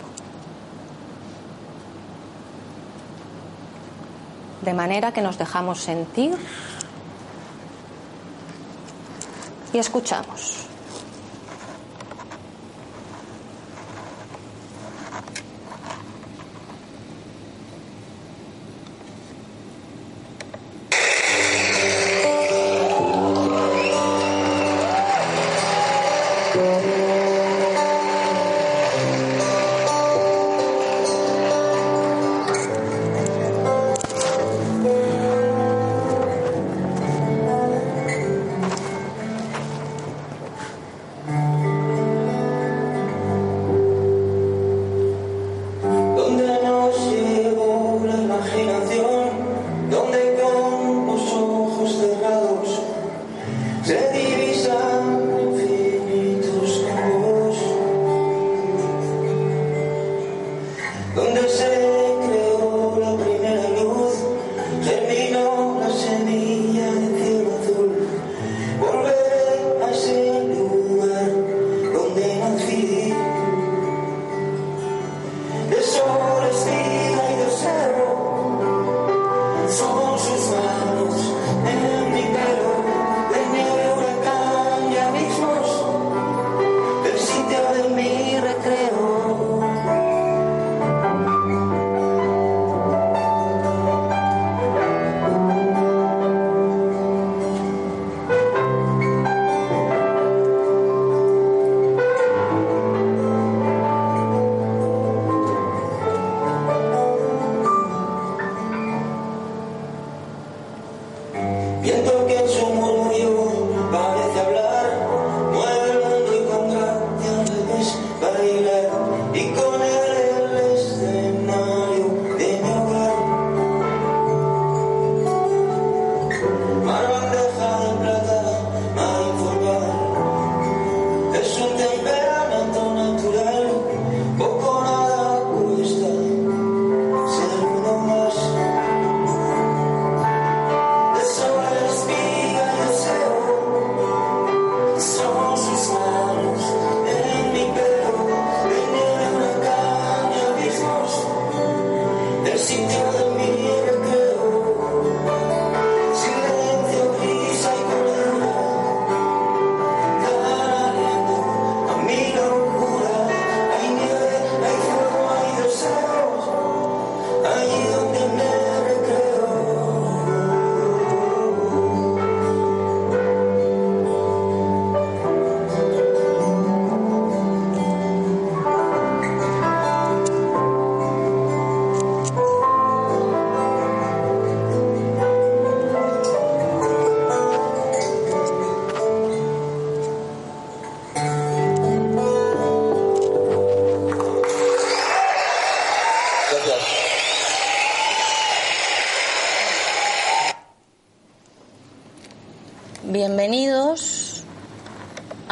De manera que nos dejamos sentir y escuchamos.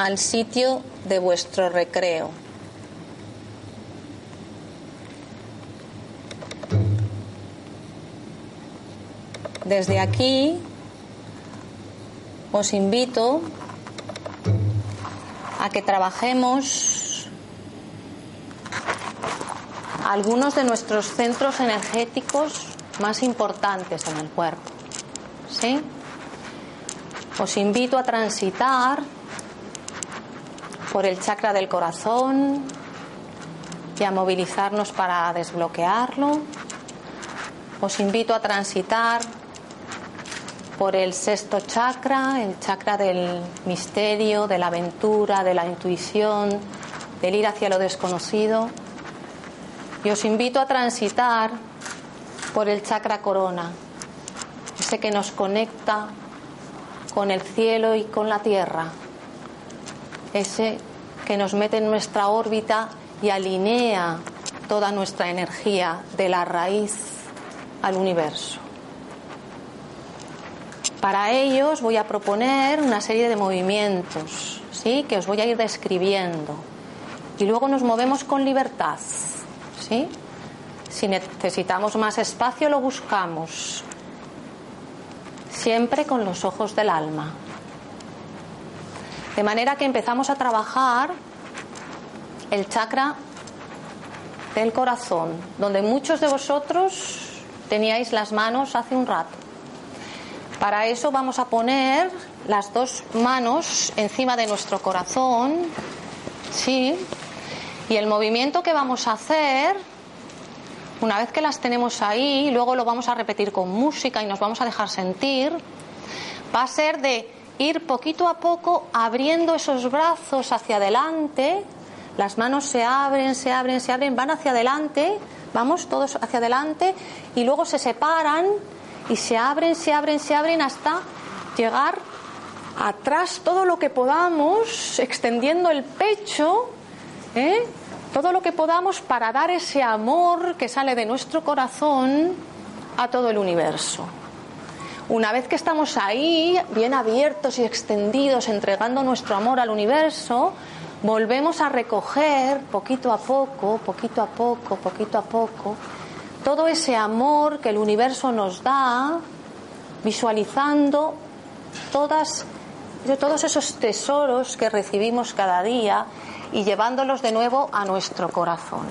Al sitio de vuestro recreo. Desde aquí os invito a que trabajemos algunos de nuestros centros energéticos más importantes en el cuerpo. ¿Sí? Os invito a transitar por el chakra del corazón y a movilizarnos para desbloquearlo. Os invito a transitar por el sexto chakra, el chakra del misterio, de la aventura, de la intuición, del ir hacia lo desconocido. Y os invito a transitar por el chakra corona, ese que nos conecta con el cielo y con la tierra, ese que nos mete en nuestra órbita y alinea toda nuestra energía de la raíz al universo. Para ello os voy a proponer una serie de movimientos, ¿sí? que os voy a ir describiendo. Y luego nos movemos con libertad. ¿sí? Si necesitamos más espacio, lo buscamos. Siempre con los ojos del alma. De manera que empezamos a trabajar el chakra del corazón, donde muchos de vosotros teníais las manos hace un rato. Para eso vamos a poner las dos manos encima de nuestro corazón, sí, y el movimiento que vamos a hacer, una vez que las tenemos ahí, luego lo vamos a repetir con música y nos vamos a dejar sentir, va a ser de ir poquito a poco abriendo esos brazos hacia adelante, las manos se abren, se abren, se abren, van hacia adelante, vamos todos hacia adelante y luego se separan y se abren, se abren, se abren hasta llegar atrás todo lo que podamos, extendiendo el pecho, ¿eh? todo lo que podamos para dar ese amor que sale de nuestro corazón a todo el universo. Una vez que estamos ahí, bien abiertos y extendidos, entregando nuestro amor al universo, volvemos a recoger poquito a poco, poquito a poco, poquito a poco, todo ese amor que el universo nos da, visualizando todos esos tesoros que recibimos cada día y llevándolos de nuevo a nuestro corazón.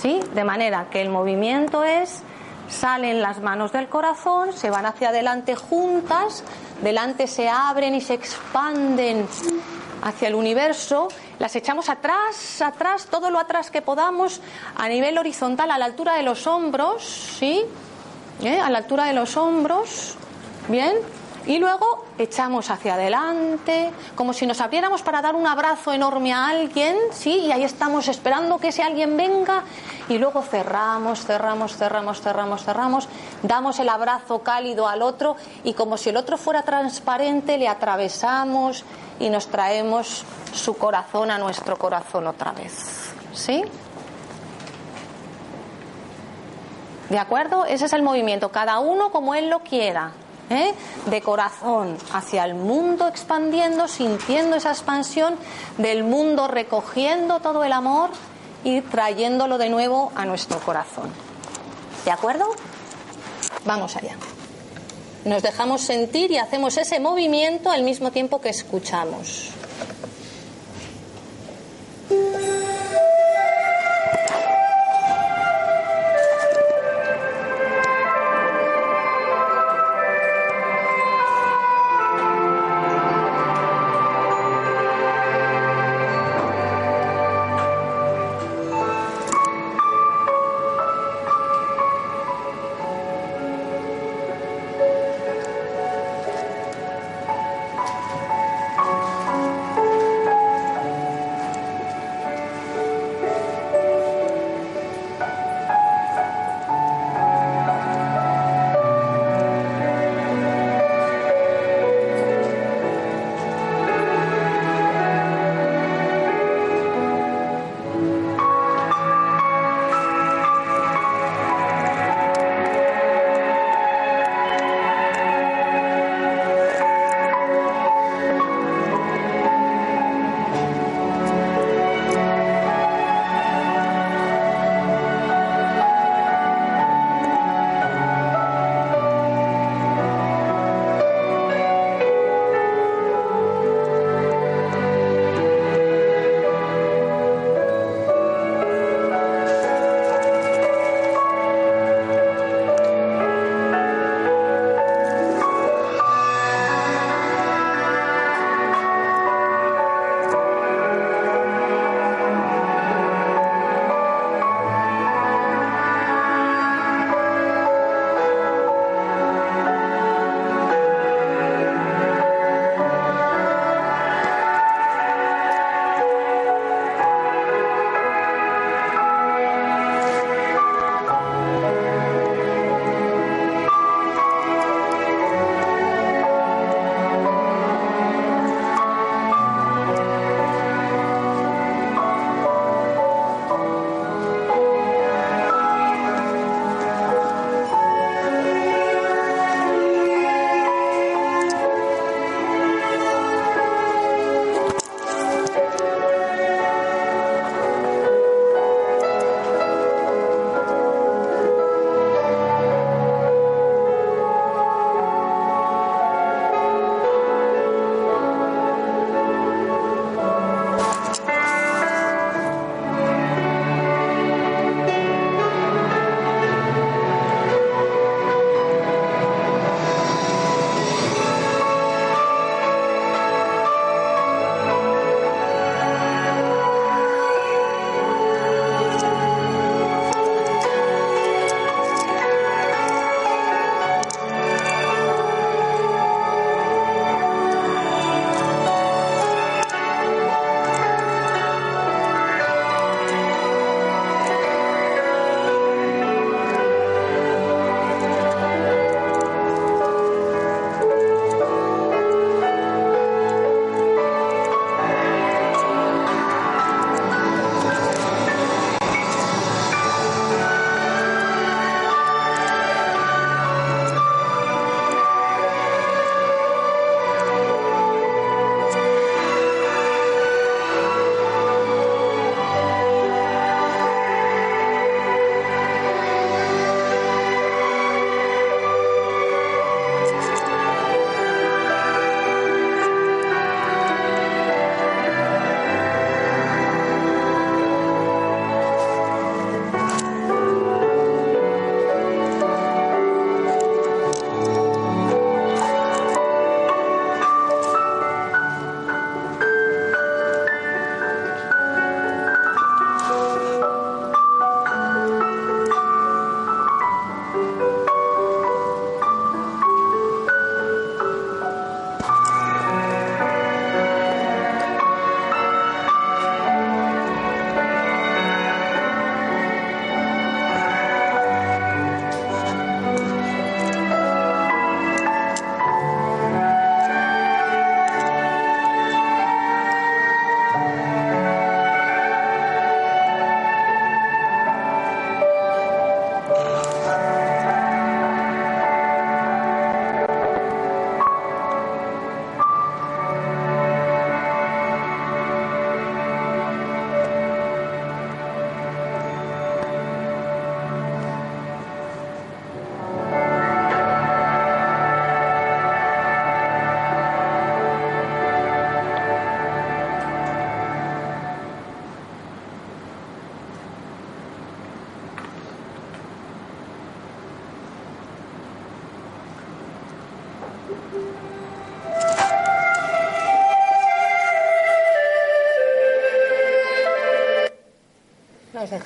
¿Sí? De manera que el movimiento es salen las manos del corazón, se van hacia adelante juntas, delante se abren y se expanden hacia el universo, las echamos atrás, atrás, todo lo atrás que podamos, a nivel horizontal, a la altura de los hombros, ¿sí? ¿Eh? A la altura de los hombros, ¿bien? Y luego echamos hacia adelante, como si nos abriéramos para dar un abrazo enorme a alguien, ¿sí? Y ahí estamos esperando que ese alguien venga y luego cerramos, cerramos, cerramos, cerramos, cerramos, damos el abrazo cálido al otro y como si el otro fuera transparente le atravesamos y nos traemos su corazón a nuestro corazón otra vez. ¿Sí? ¿De acuerdo? Ese es el movimiento, cada uno como él lo quiera. ¿Eh? de corazón hacia el mundo expandiendo, sintiendo esa expansión del mundo, recogiendo todo el amor y trayéndolo de nuevo a nuestro corazón. ¿De acuerdo? Vamos allá. Nos dejamos sentir y hacemos ese movimiento al mismo tiempo que escuchamos.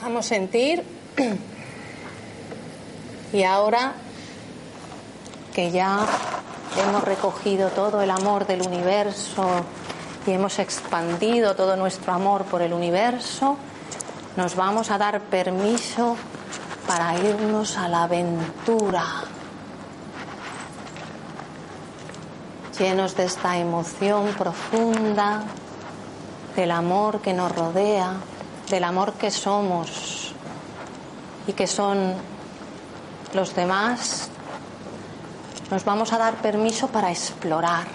Dejamos sentir. Y ahora que ya hemos recogido todo el amor del universo y hemos expandido todo nuestro amor por el universo, nos vamos a dar permiso para irnos a la aventura. Llenos de esta emoción profunda, del amor que nos rodea, del amor que somos y que son los demás, nos vamos a dar permiso para explorar.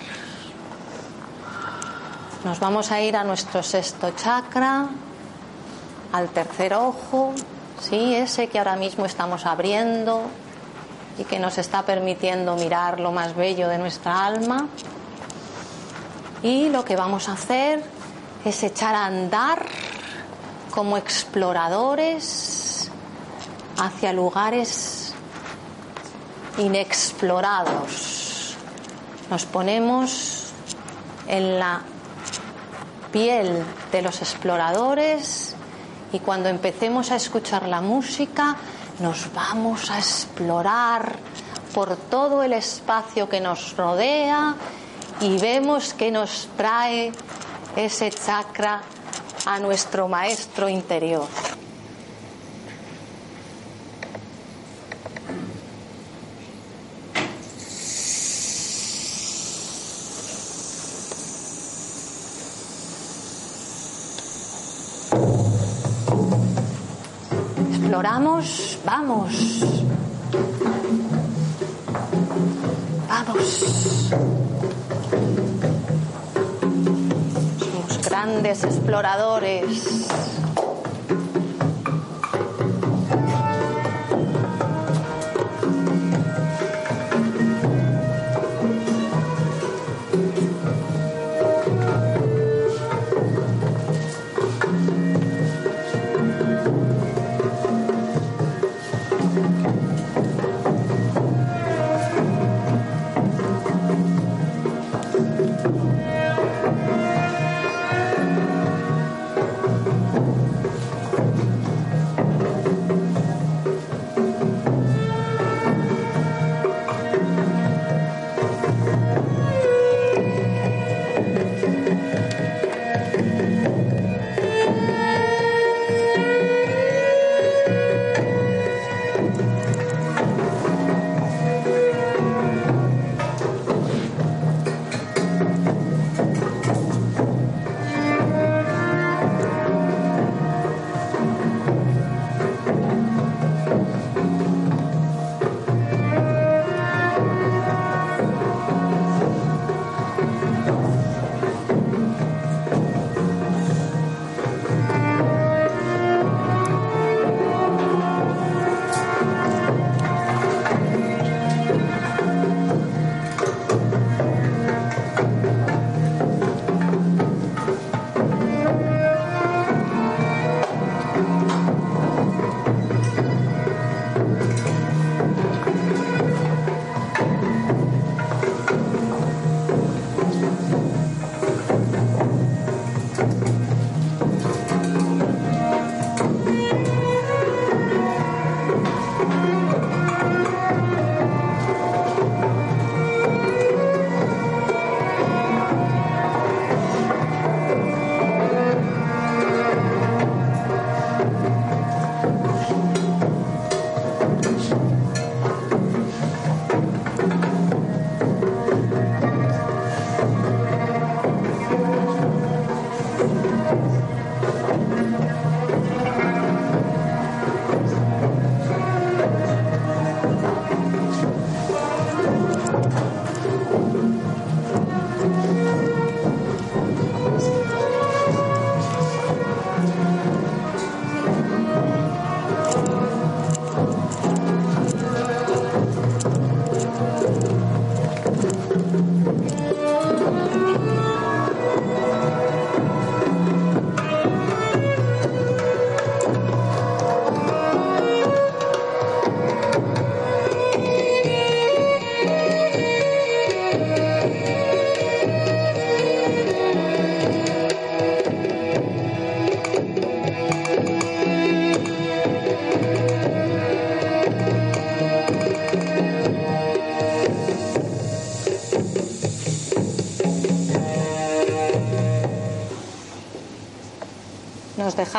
Nos vamos a ir a nuestro sexto chakra, al tercer ojo, sí, ese que ahora mismo estamos abriendo y que nos está permitiendo mirar lo más bello de nuestra alma. Y lo que vamos a hacer es echar a andar como exploradores hacia lugares inexplorados. Nos ponemos en la piel de los exploradores y cuando empecemos a escuchar la música nos vamos a explorar por todo el espacio que nos rodea y vemos que nos trae ese chakra a nuestro maestro interior. Exploramos, vamos. Vamos. Grandes exploradores.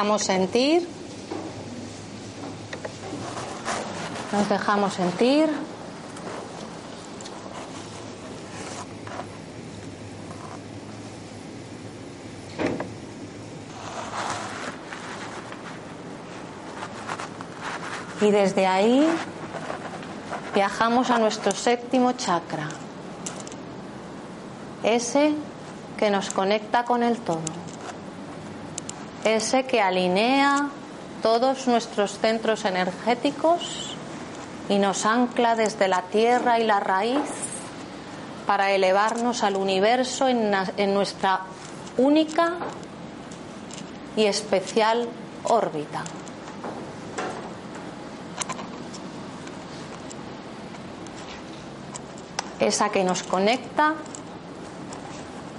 Dejamos sentir. Nos dejamos sentir. Y desde ahí viajamos a nuestro séptimo chakra, ese que nos conecta con el todo, ese que alinea todos nuestros centros energéticos y nos ancla desde la tierra y la raíz para elevarnos al universo en, nuestra única y especial órbita. esa que nos conecta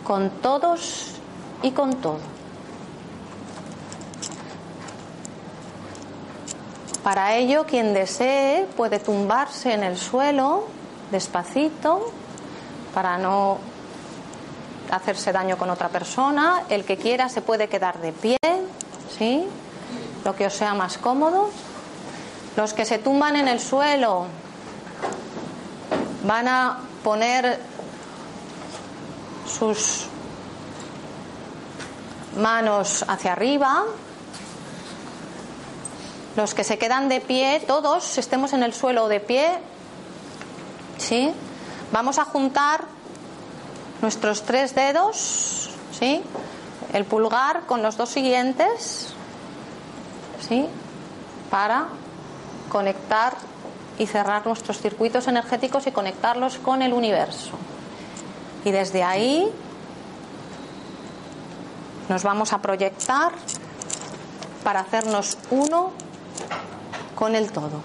con todos y con todo. Para ello, quien desee puede tumbarse en el suelo despacito para no hacerse daño con otra persona. El que quiera se puede quedar de pie, ¿sí? Lo que os sea más cómodo. Los que se tumban en el suelo van a poner sus manos hacia arriba. Los que se quedan de pie, todos estemos en el suelo de pie, ¿sí? Vamos a juntar nuestros tres dedos, ¿sí? El pulgar con los dos siguientes, ¿sí? Para conectar y cerrar nuestros circuitos energéticos y conectarlos con el universo. Y desde ahí nos vamos a proyectar para hacernos uno con el todo.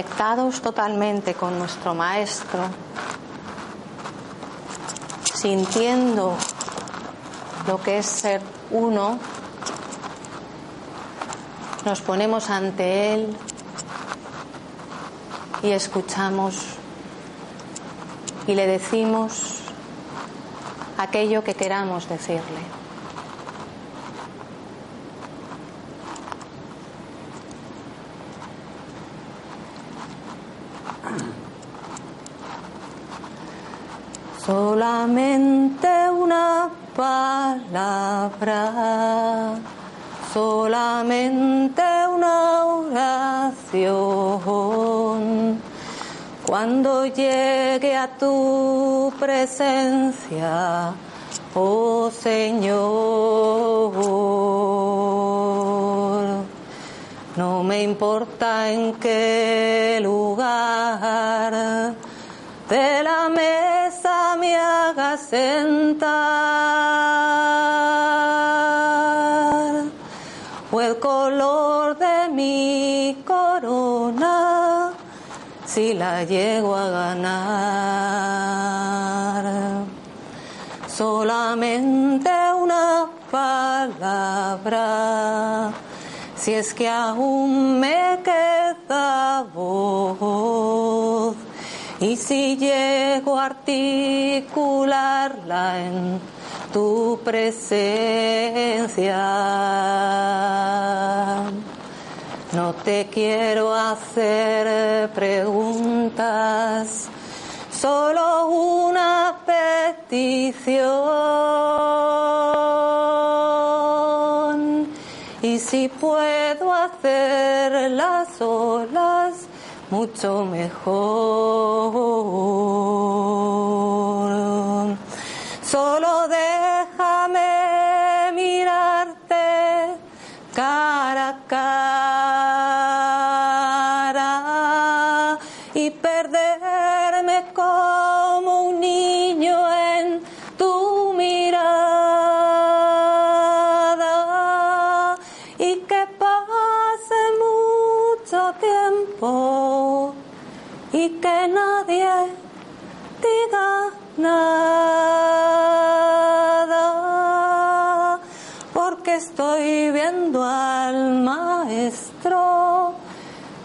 Conectados totalmente con nuestro Maestro, sintiendo lo que es ser uno, nos ponemos ante Él y escuchamos y le decimos aquello que queramos decirle. Solamente una palabra, solamente una oración. Cuando llegue a tu presencia, oh Señor, no me importa en qué lugar de la sentar, o el color de mi corona, si la llego a ganar. Solamente una palabra, si es que aún me queda y si llego a articularla en tu presencia, no te quiero hacer preguntas, solo una petición. Y si puedo hacerlas solas, mucho mejor. Solo déjame que nadie diga nada porque estoy viendo al maestro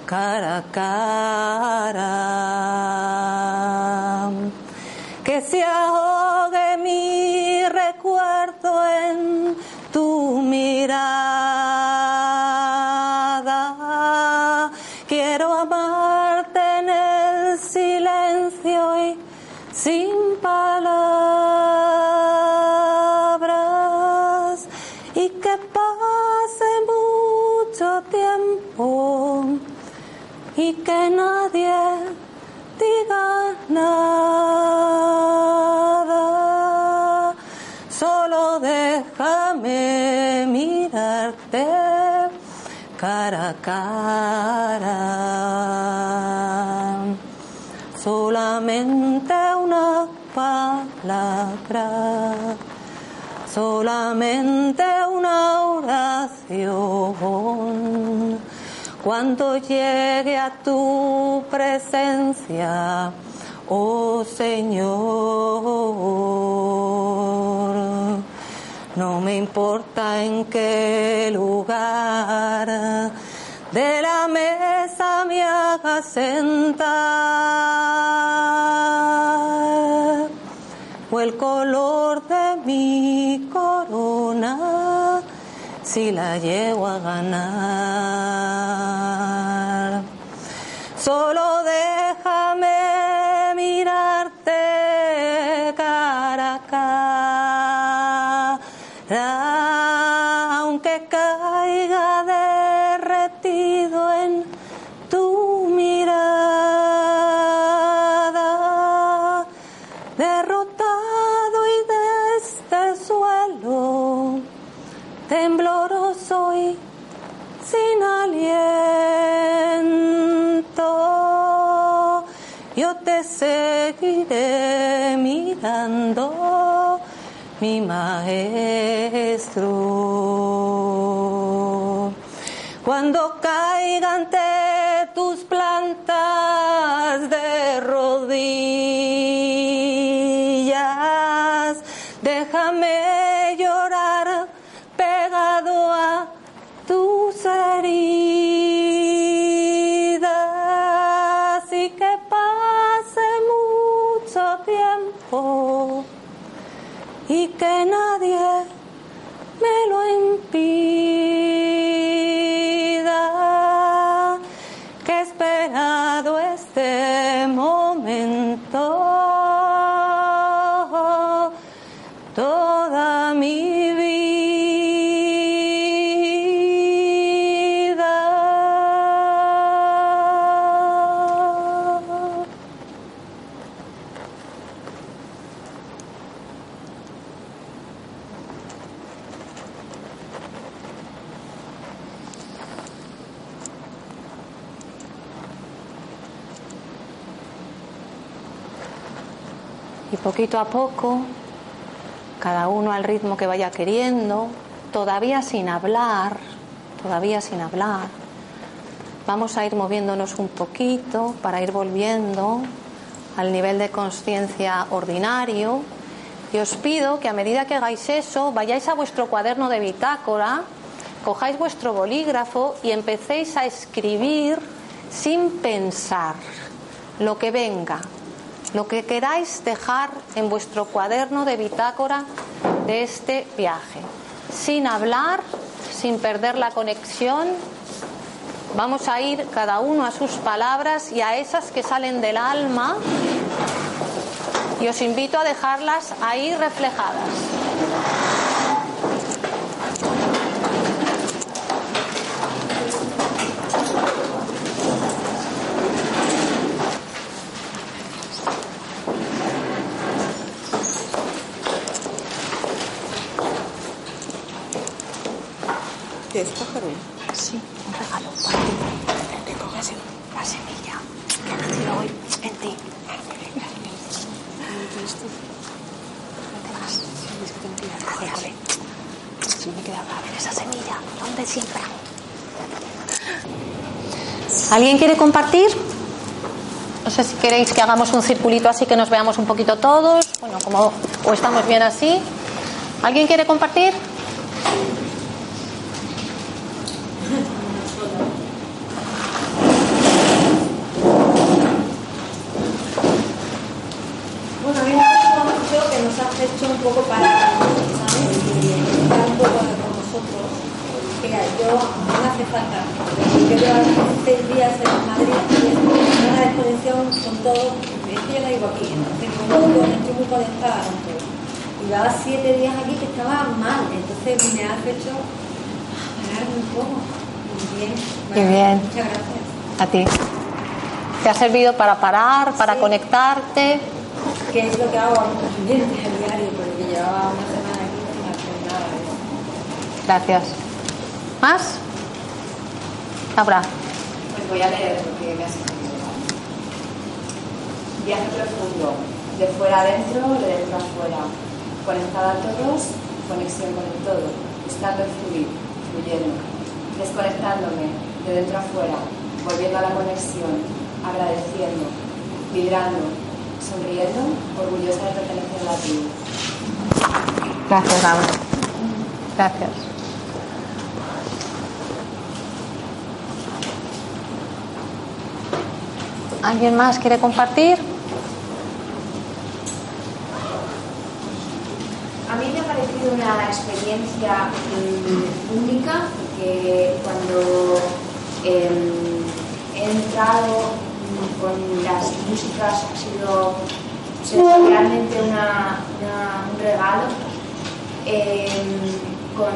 cara a cara. Que se ahogue mi recuerdo en tu mirada sin palabras y que pase mucho tiempo y que nadie diga nada, solo déjame mirarte cara a cara. Solamente una oración. Cuando llegue a tu presencia, oh Señor, no me importa en qué lugar de la mesa me hagas sentar color de mi corona si la llego a ganar. Solo maestro. Que nadie me lo impida. Y poquito a poco, cada uno al ritmo que vaya queriendo, todavía sin hablar, todavía sin hablar, vamos a ir moviéndonos un poquito para ir volviendo al nivel de conciencia ordinario. Y os pido que a medida que hagáis eso, vayáis a vuestro cuaderno de bitácora, cojáis vuestro bolígrafo y empecéis a escribir sin pensar lo que venga, lo que queráis dejar en vuestro cuaderno de bitácora de este viaje, sin hablar, sin perder la conexión. Vamos a ir cada uno a sus palabras y a esas que salen del alma y os invito a dejarlas ahí reflejadas. ¿Qué es pájaro? Sí, un regalo para ti. Te coges la semilla que ha nacido hoy en ti. Gracias. Sí, me queda hablar. Esa semilla, ¿dónde siembra? ¿Alguien quiere compartir? No sé si queréis que hagamos un circulito así que nos veamos un poquito todos. Bueno, como o estamos bien así. ¿Alguien quiere compartir? Bueno, a mí me ha gustado mucho que nos has hecho un poco para, ¿sabes? Y estar un poco con nosotros. Mira, yo no me hace falta. Yo llevo seis días en Madrid y es una desconexión con todo. Es que yo no vivo aquí, entonces como yo estoy muy conectada con todo. Y llevaba siete días aquí que estaba mal, entonces me has hecho pararme un poco. Muy bien. Muy bien. Muchas gracias. A ti. ¿Te ha servido para parar, para conectarte? que es lo que hago a mis clientes a diario, porque llevaba una semana aquí sin hacer nada de eso. Gracias. ¿Más? Laura. Pues voy a leer lo que me has escrito. Viaje profundo, de fuera adentro, de dentro afuera. Conectada a todos, conexión con el todo. Buscando el fluir, fluyendo. Desconectándome, de dentro afuera. Volviendo a la conexión, agradeciendo, vibrando, sonriendo, orgullosa de pertenecer a la tribu. Gracias, Laura. Gracias. ¿Alguien más quiere compartir? A mí me ha parecido una experiencia mm, única porque cuando em, he entrado con las músicas ha sido realmente un regalo em, con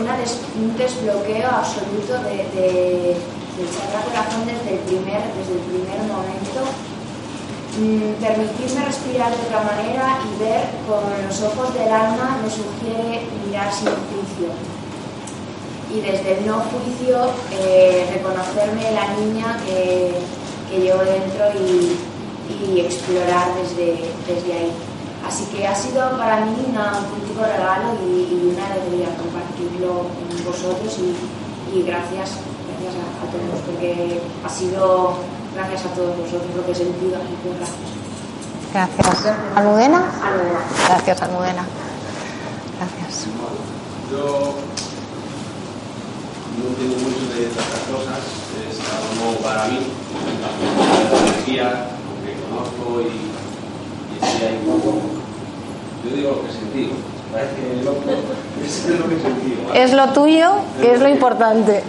un desbloqueo absoluto de, de- del Chakra Corazón desde el primer, desde el primer momento Mm, permitirme respirar de otra manera y ver con los ojos del alma me sugiere mirar sin juicio. Y desde el no juicio eh, reconocerme la niña que, que llevo dentro y, y explorar desde, desde ahí. Así que ha sido para mí una- un auténtico regalo y, y una alegría compartirlo con vosotros y, y gracias, gracias a, a todos porque ha sido gracias a todos vosotros lo que he sentido. Así que gracias. Gracias. ¿Almudena? Almudena. Gracias, Almudena. Gracias. Yo no entiendo mucho de estas cosas, es algo para mí, la energía, que conozco y, y un poco. Yo digo lo que he sentido, parece loco, *laughs* es lo que he sentido. ¿vale? Es lo tuyo y es lo importante.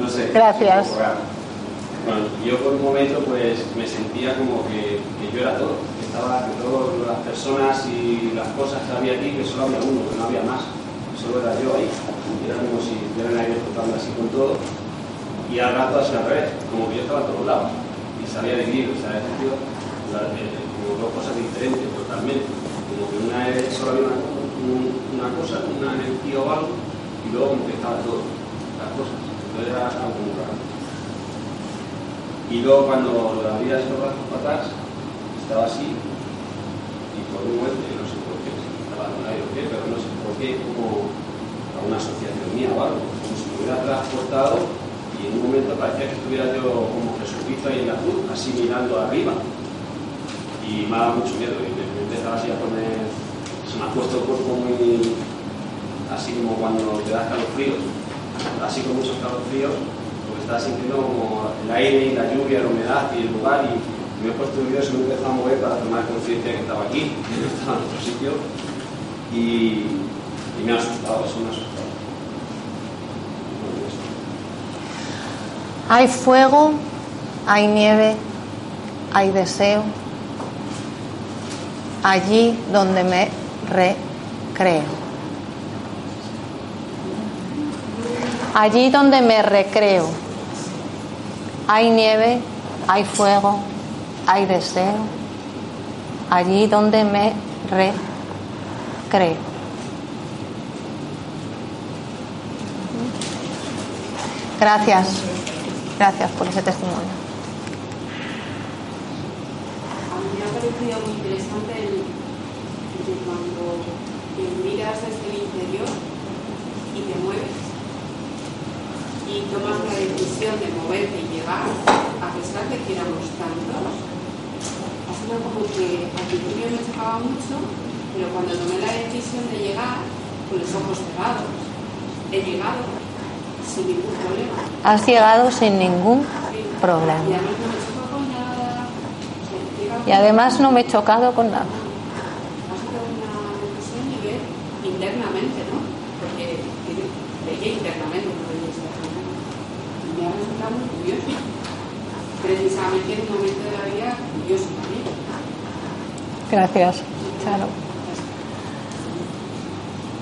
No sé, *laughs* Gracias. Bueno, yo por un momento pues me sentía como que, que yo era todo, que estaba que todas las personas y las cosas que había aquí, que solo había uno, que no había más, solo era yo ahí. Era como si estuvieran ahí tocando así con todo, y al rato así al revés, como que yo estaba a todos lados, y sabía dividir, o sea, sentido la- eh, como dos cosas diferentes totalmente, como que una es solo había una, un- una cosa, una energía o algo, y luego como todo, las cosas, entonces era algo muy raro. Y luego cuando la vida se los para atrás, estaba así, y por un momento, no sé por qué, estaba en un aire o qué, pero no sé por qué, como una asociación mía o algo, como si me hubiera transportado y en un momento parecía que estuviera yo como Jesucristo ahí en la cruz, así mirando arriba. Y me ha dado mucho miedo, y me, empezaba así a poner, se me ha puesto el cuerpo muy, así como cuando te das calofríos, así con muchos calofríos, porque estaba sintiendo como el aire y la lluvia, la humedad y el lugar, y, me he puesto nervioso y me he a mover para tomar conciencia que estaba aquí, *laughs* que no estaba en otro sitio, y, y me ha asustado, eso me ha asustado. Hay fuego, hay nieve, hay deseo. Allí donde me recreo. Allí donde me recreo. Hay nieve, hay fuego, hay deseo. Allí donde me recreo. Gracias. Gracias por ese testimonio. A mí me ha parecido muy interesante el, que cuando te miras desde el interior y te mueves y tomas la decisión de moverte y llegar, a pesar de que éramos tantos, ha sido como que al principio me chocaba mucho, pero cuando tomé la decisión de llegar, con los ojos cerrados, he llegado sin ningún problema. Has llegado sin ningún problema. Y además no me he chocado con nada. internamente, ¿no? Porque veía internamente, no veía externamente. Y me ha resultado muy curioso. Precisamente en un momento de la vida curioso también. Gracias. Charo.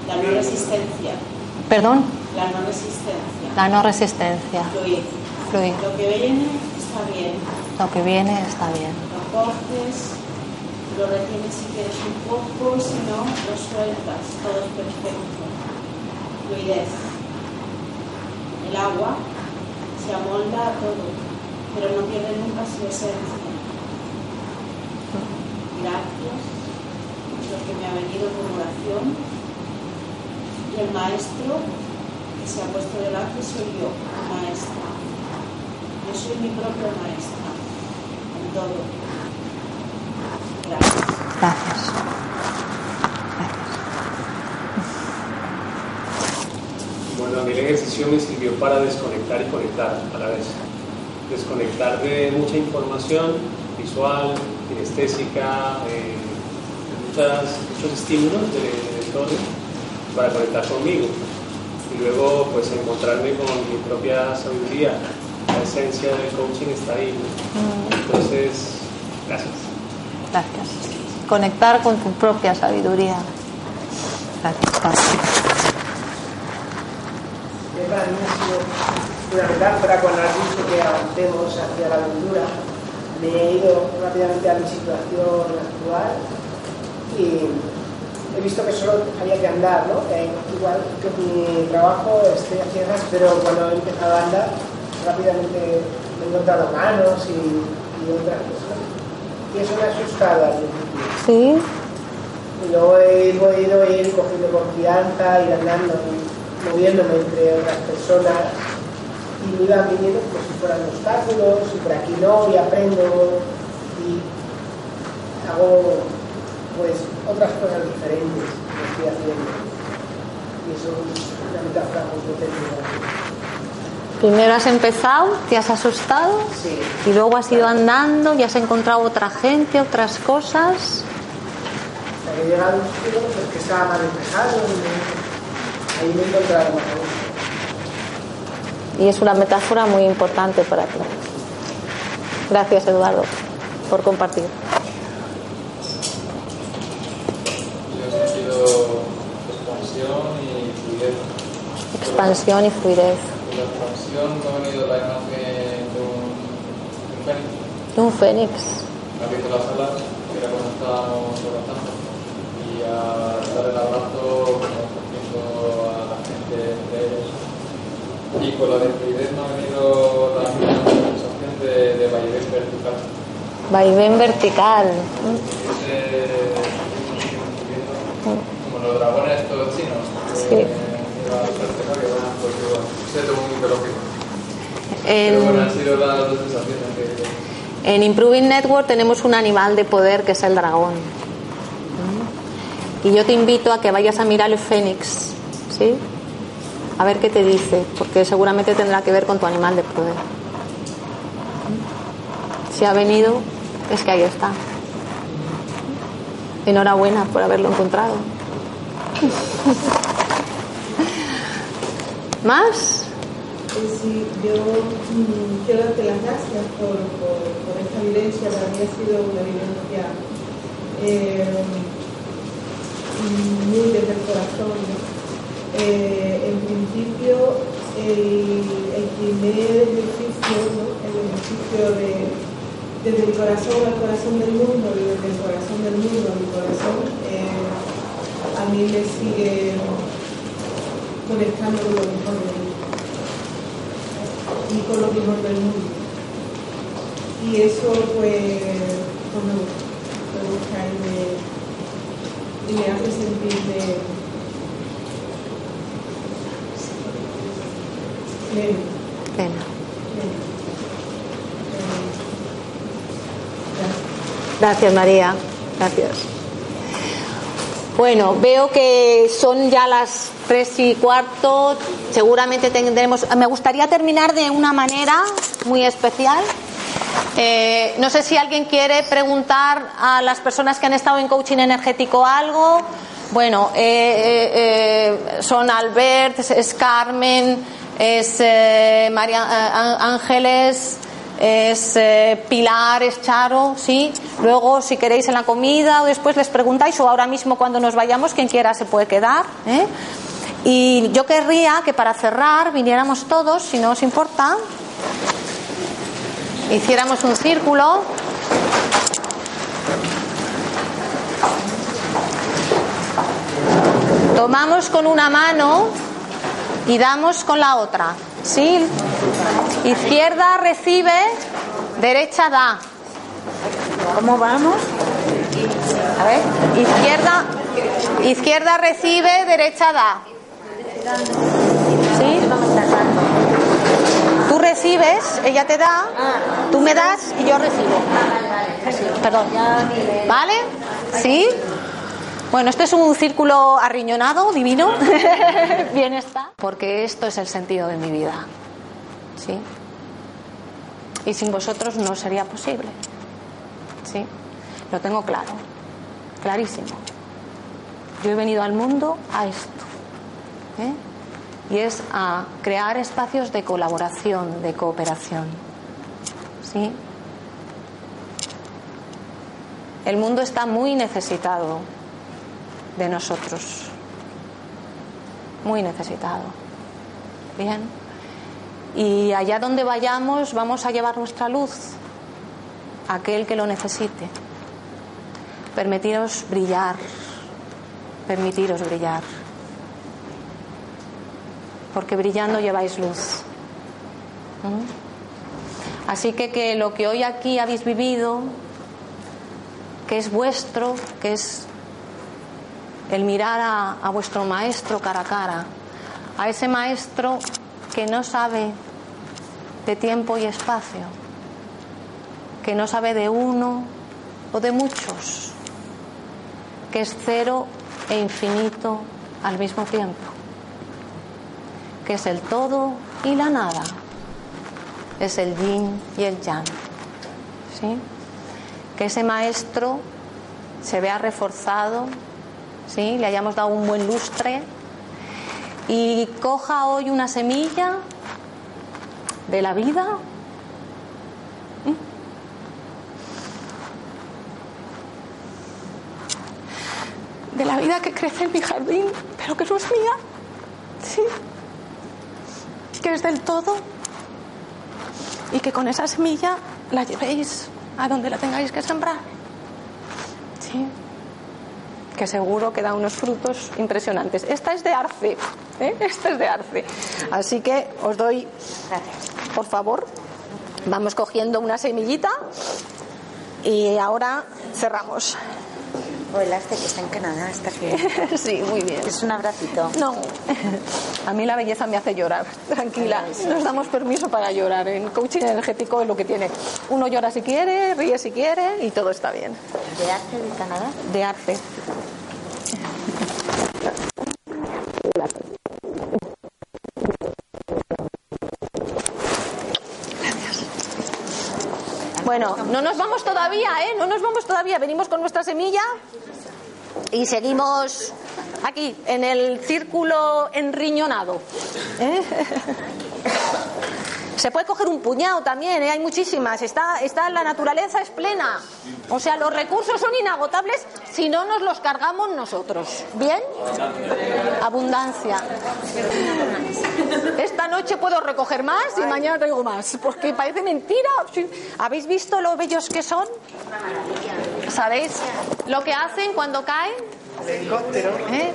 La no resistencia. Perdón, La no resistencia. La no resistencia. Fluir. Fluir. Lo que viene está bien. Lo que viene está bien. Lo coges, lo retienes si quieres un poco, si no, lo sueltas. Todo es perfecto. Fluidez. El agua se amolda a todo, pero no pierde nunca su esencia. Gracias. Lo que me ha venido como oración. Y el maestro se ha puesto delante soy yo, maestra. Yo soy mi propia maestra en todo. Gracias. Gracias. Bueno, a mí el ejercicio me sirvió para desconectar y conectar a la vez. Desconectar de mucha información visual, kinestésica, eh, muchas, muchos estímulos del del entorno para conectar conmigo. Y luego, pues, encontrarme con mi propia sabiduría. La esencia del coaching está ahí. ¿no? Entonces, gracias. Gracias. Conectar con tu propia sabiduría. Gracias. para mí ha sido una metáfora cuando has dicho que avancemos hacia la aventura. Me he ido rápidamente a mi situación actual y he visto que solo había que andar, ¿no? Igual que mi trabajo estoy a ciegas, pero cuando he empezado a andar, rápidamente me he encontrado manos y, y otras cosas. Y eso me ha asustado al principio. Sí. Y luego he podido ir cogiendo confianza, ir andando, moviéndome entre otras personas y me iban viniendo pues si fueran obstáculos, y por aquí no, y aprendo, y hago pues otras cosas diferentes que estoy haciendo. Y eso es una metáfora muy técnica. Primero has empezado, te has asustado Sí. y luego has ido andando y has encontrado otra gente, otras cosas. Hasta que he llegado a un sitio pues, que estaba más despejado, y ahí me he encontrado más. Y es una metáfora muy importante para ti. Gracias, Eduardo, por compartir. Yo he sentido expansión y fluidez. Expansión y fluidez. La expansión me ha venido la imagen de un, de un fénix. Fénix. abriendo las alas, que era cuando estábamos abrazando. Y al dar el abrazo, como cogiendo a la gente de ellos. Y con la de fluidez me ha venido la sensación de, de vaivén vertical. Vaivén vertical. Ese, como los dragones estos chinos. Sí. Que, iba al vertical, que van, igual. Ese es muy mitológico. En- Pero bueno, han sido las dos sensaciones que... En Improving Network tenemos un animal de poder que es el dragón. Y yo te invito a que vayas a mirar el fénix, ¿sí? A ver qué te dice, porque seguramente tendrá que ver con tu animal de poder. Si ha venido, es que ahí está. Enhorabuena por haberlo encontrado. *laughs* ¿Más? Sí, yo mm, quiero darte las gracias por, esta vivencia. Para mí ha sido una vivencia eh, muy desde el corazón. Eh, en principio, el, el primer ejercicio, el ejercicio de, desde el corazón al corazón del mundo desde el corazón del mundo a mi corazón, eh, a mí me sigue conectando con lo mejor de mí y con lo mejor del mundo. Y eso pues, pues me gusta, me gusta y me, y me hace sentirme pleno, pleno. Gracias, María. Gracias. Bueno, veo que son ya las tres y cuarto. Seguramente tendremos. Me gustaría terminar de una manera muy especial. Eh, no sé si alguien quiere preguntar a las personas que han estado en coaching energético algo. Bueno, eh, eh, eh, son Albert, es- Carmen, es eh, María Ángeles, es eh, Pilar, es Charo, ¿sí? Luego, si queréis en la comida o después les preguntáis, o ahora mismo cuando nos vayamos, quien quiera se puede quedar. ¿eh? Y yo querría que para cerrar viniéramos todos, si no os importa, hiciéramos un círculo. Tomamos con una mano y damos con la otra. ¿Sí? Izquierda recibe, derecha da. ¿Cómo vamos? A ver, izquierda, izquierda recibe, derecha da. ¿Sí? Tú recibes, ella te da, tú me das y yo recibo. Perdón. ¿Vale? ¿Sí? Bueno, esto es un círculo arriñonado, divino. *laughs* Bien está. Porque esto es el sentido de mi vida. ¿Sí? Y sin vosotros no sería posible. ¿Sí? Lo tengo claro. Clarísimo. Yo he venido al mundo a esto. ¿eh? Y es a crear espacios de colaboración, de cooperación. ¿Sí? El mundo está muy necesitado de nosotros. Muy necesitado. Bien. Y allá donde vayamos vamos a llevar nuestra luz a aquel que lo necesite. Permitiros brillar. Permitiros brillar. Porque brillando lleváis luz. ¿Mm? Así que que lo que hoy aquí habéis vivido, que es vuestro, que es el mirar a, vuestro maestro cara a cara, a ese maestro que no sabe de tiempo y espacio, que no sabe de uno o de muchos, que es cero e infinito al mismo tiempo, que es el todo y la nada, es el yin y el yang. ¿sí? Que ese maestro se vea reforzado, ¿sí? le hayamos dado un buen lustre y coja hoy una semilla de la vida. ¿Mm? De la vida que crece en mi jardín, pero que no es mía. Sí. Que es del todo. Y que con esa semilla la llevéis a donde la tengáis que sembrar. Sí. Que seguro que da unos frutos impresionantes. Esta es de arce. ¿eh? Esta es de arce. Así que os doy, por favor, vamos cogiendo una semillita y ahora cerramos. O el arce que está en Canadá, está aquí. *laughs* sí, muy bien. Es un abracito. No, a mí la belleza me hace llorar. Tranquila, nos damos permiso para llorar. En coaching energético es lo que tiene. Uno llora si quiere, ríe si quiere y todo está bien. ¿De arce de Canadá? De arce. Bueno, no nos vamos todavía, ¿eh? No nos vamos todavía. Venimos con nuestra semilla y seguimos aquí, en el círculo enriñonado. ¿eh? *laughs* Se puede coger un puñado también, ¿eh? hay muchísimas. Está, está, la naturaleza es plena. O sea, los recursos son inagotables si no nos los cargamos nosotros. ¿Bien? Abundancia. Esta noche puedo recoger más y mañana traigo más. Porque parece mentira. ¿Habéis visto lo bellos que son? ¿Sabéis lo que hacen cuando caen? ¿Eh?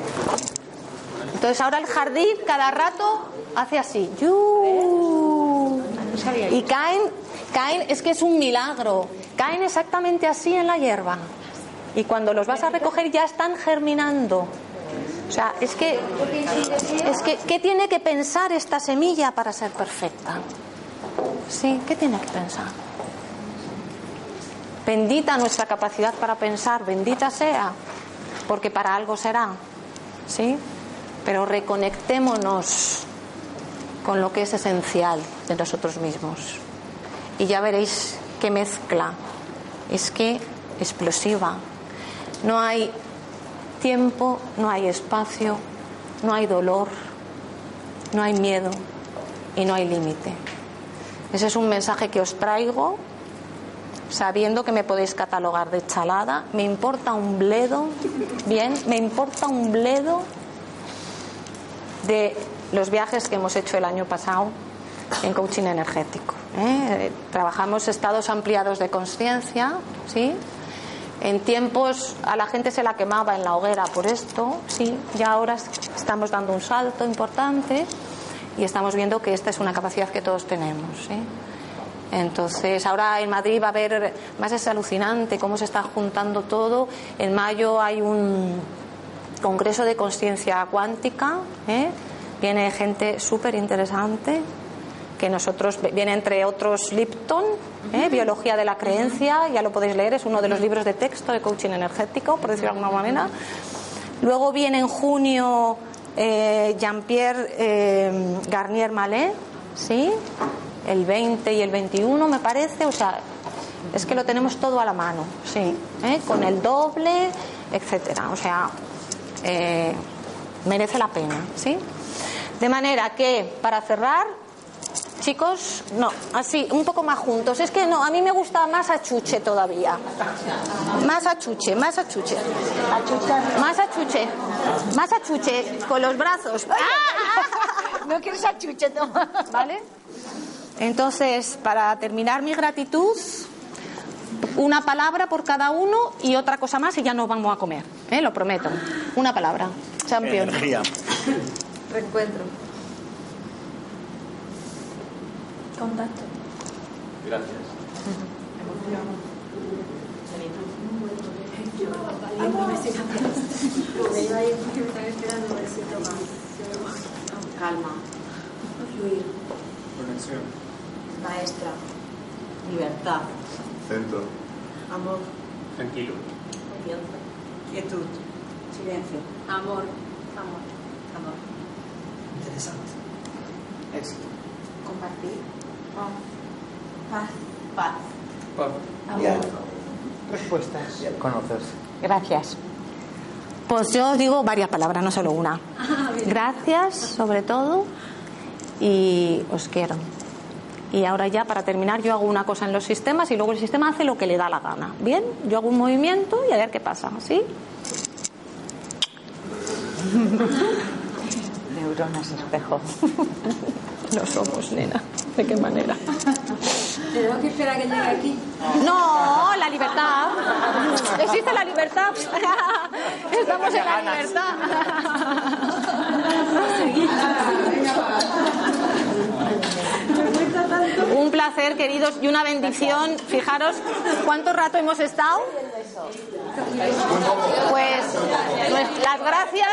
Entonces ahora el jardín cada rato hace así. ¡Yu! Y caen, caen, es que es un milagro. Caen exactamente así en la hierba. Y cuando los vas a recoger ya están germinando. O sea, es que, es que, ¿qué tiene que pensar esta semilla para ser perfecta? Sí, ¿qué tiene que pensar? Bendita nuestra capacidad para pensar, bendita sea, porque para algo será. ¿Sí? Pero reconectémonos con lo que es esencial nosotros mismos. Y ya veréis qué mezcla. Es que explosiva. No hay tiempo, no hay espacio, no hay dolor, no hay miedo y no hay límite. Ese es un mensaje que os traigo sabiendo que me podéis catalogar de chalada. Me importa un bledo, bien, me importa un bledo de los viajes que hemos hecho el año pasado en coaching energético. ¿eh? Trabajamos estados ampliados de conciencia, ¿sí? En tiempos a la gente se la quemaba en la hoguera por esto, sí, ya ahora estamos dando un salto importante y estamos viendo que esta es una capacidad que todos tenemos. ¿sí? Entonces, ahora en Madrid va a haber, más es alucinante cómo se está juntando todo. En mayo hay un congreso de conciencia cuántica, ¿eh? viene gente súper interesante, que nosotros, viene entre otros Lipton, ¿eh? Biología de la Creencia, ya lo podéis leer, es uno de los libros de texto de coaching energético, por decirlo de alguna manera. Luego viene en junio eh, Jean-Pierre eh, Garnier Mallet, ¿sí? el 20 y el 21 me parece, o sea, es que lo tenemos todo a la mano, sí, con el doble, etcétera, o sea, merece la pena, ¿sí? De manera que, para cerrar, chicos, no, así, un poco más juntos, es que no, a mí me gusta más achuche todavía, más achuche, más achuche, más achuche, más achuche, con los brazos, *laughs* No quieres achuche, toma. ¿vale? Entonces, para terminar mi gratitud, una palabra por cada uno y otra cosa más y ya nos vamos a comer, ¿eh? lo prometo. Una palabra. Champion. Energía. Reencuentro. Contacto. Gracias. Calma. Fluir. Conexión. Maestra. Libertad. Centro. Amor. Tranquilo. Confianza. Quietud. Silencio. Amor. Amor. Amor. Interesante. Éxito. Compartir. Paz. Paz. Ya. Respuestas. Conocerse. Gracias. Pues yo digo varias palabras, no solo una. *laughs* Gracias, sobre todo, y os quiero. Y ahora ya, para terminar, yo hago una cosa en los sistemas y luego el sistema hace lo que le da la gana. Bien, yo hago un movimiento y a ver qué pasa, ¿sí? *laughs* Neuronas espejo. *laughs* No somos, nena. ¿De qué manera? Tenemos que esperar a que llegue aquí. No, la libertad. Existe la libertad. *laughs* Estamos en la libertad. Un placer, queridos, y una bendición. Fijaros cuánto rato hemos estado. Pues pues, las gracias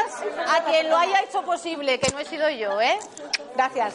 a quien lo haya hecho posible, que no he sido yo, ¿eh? Gracias.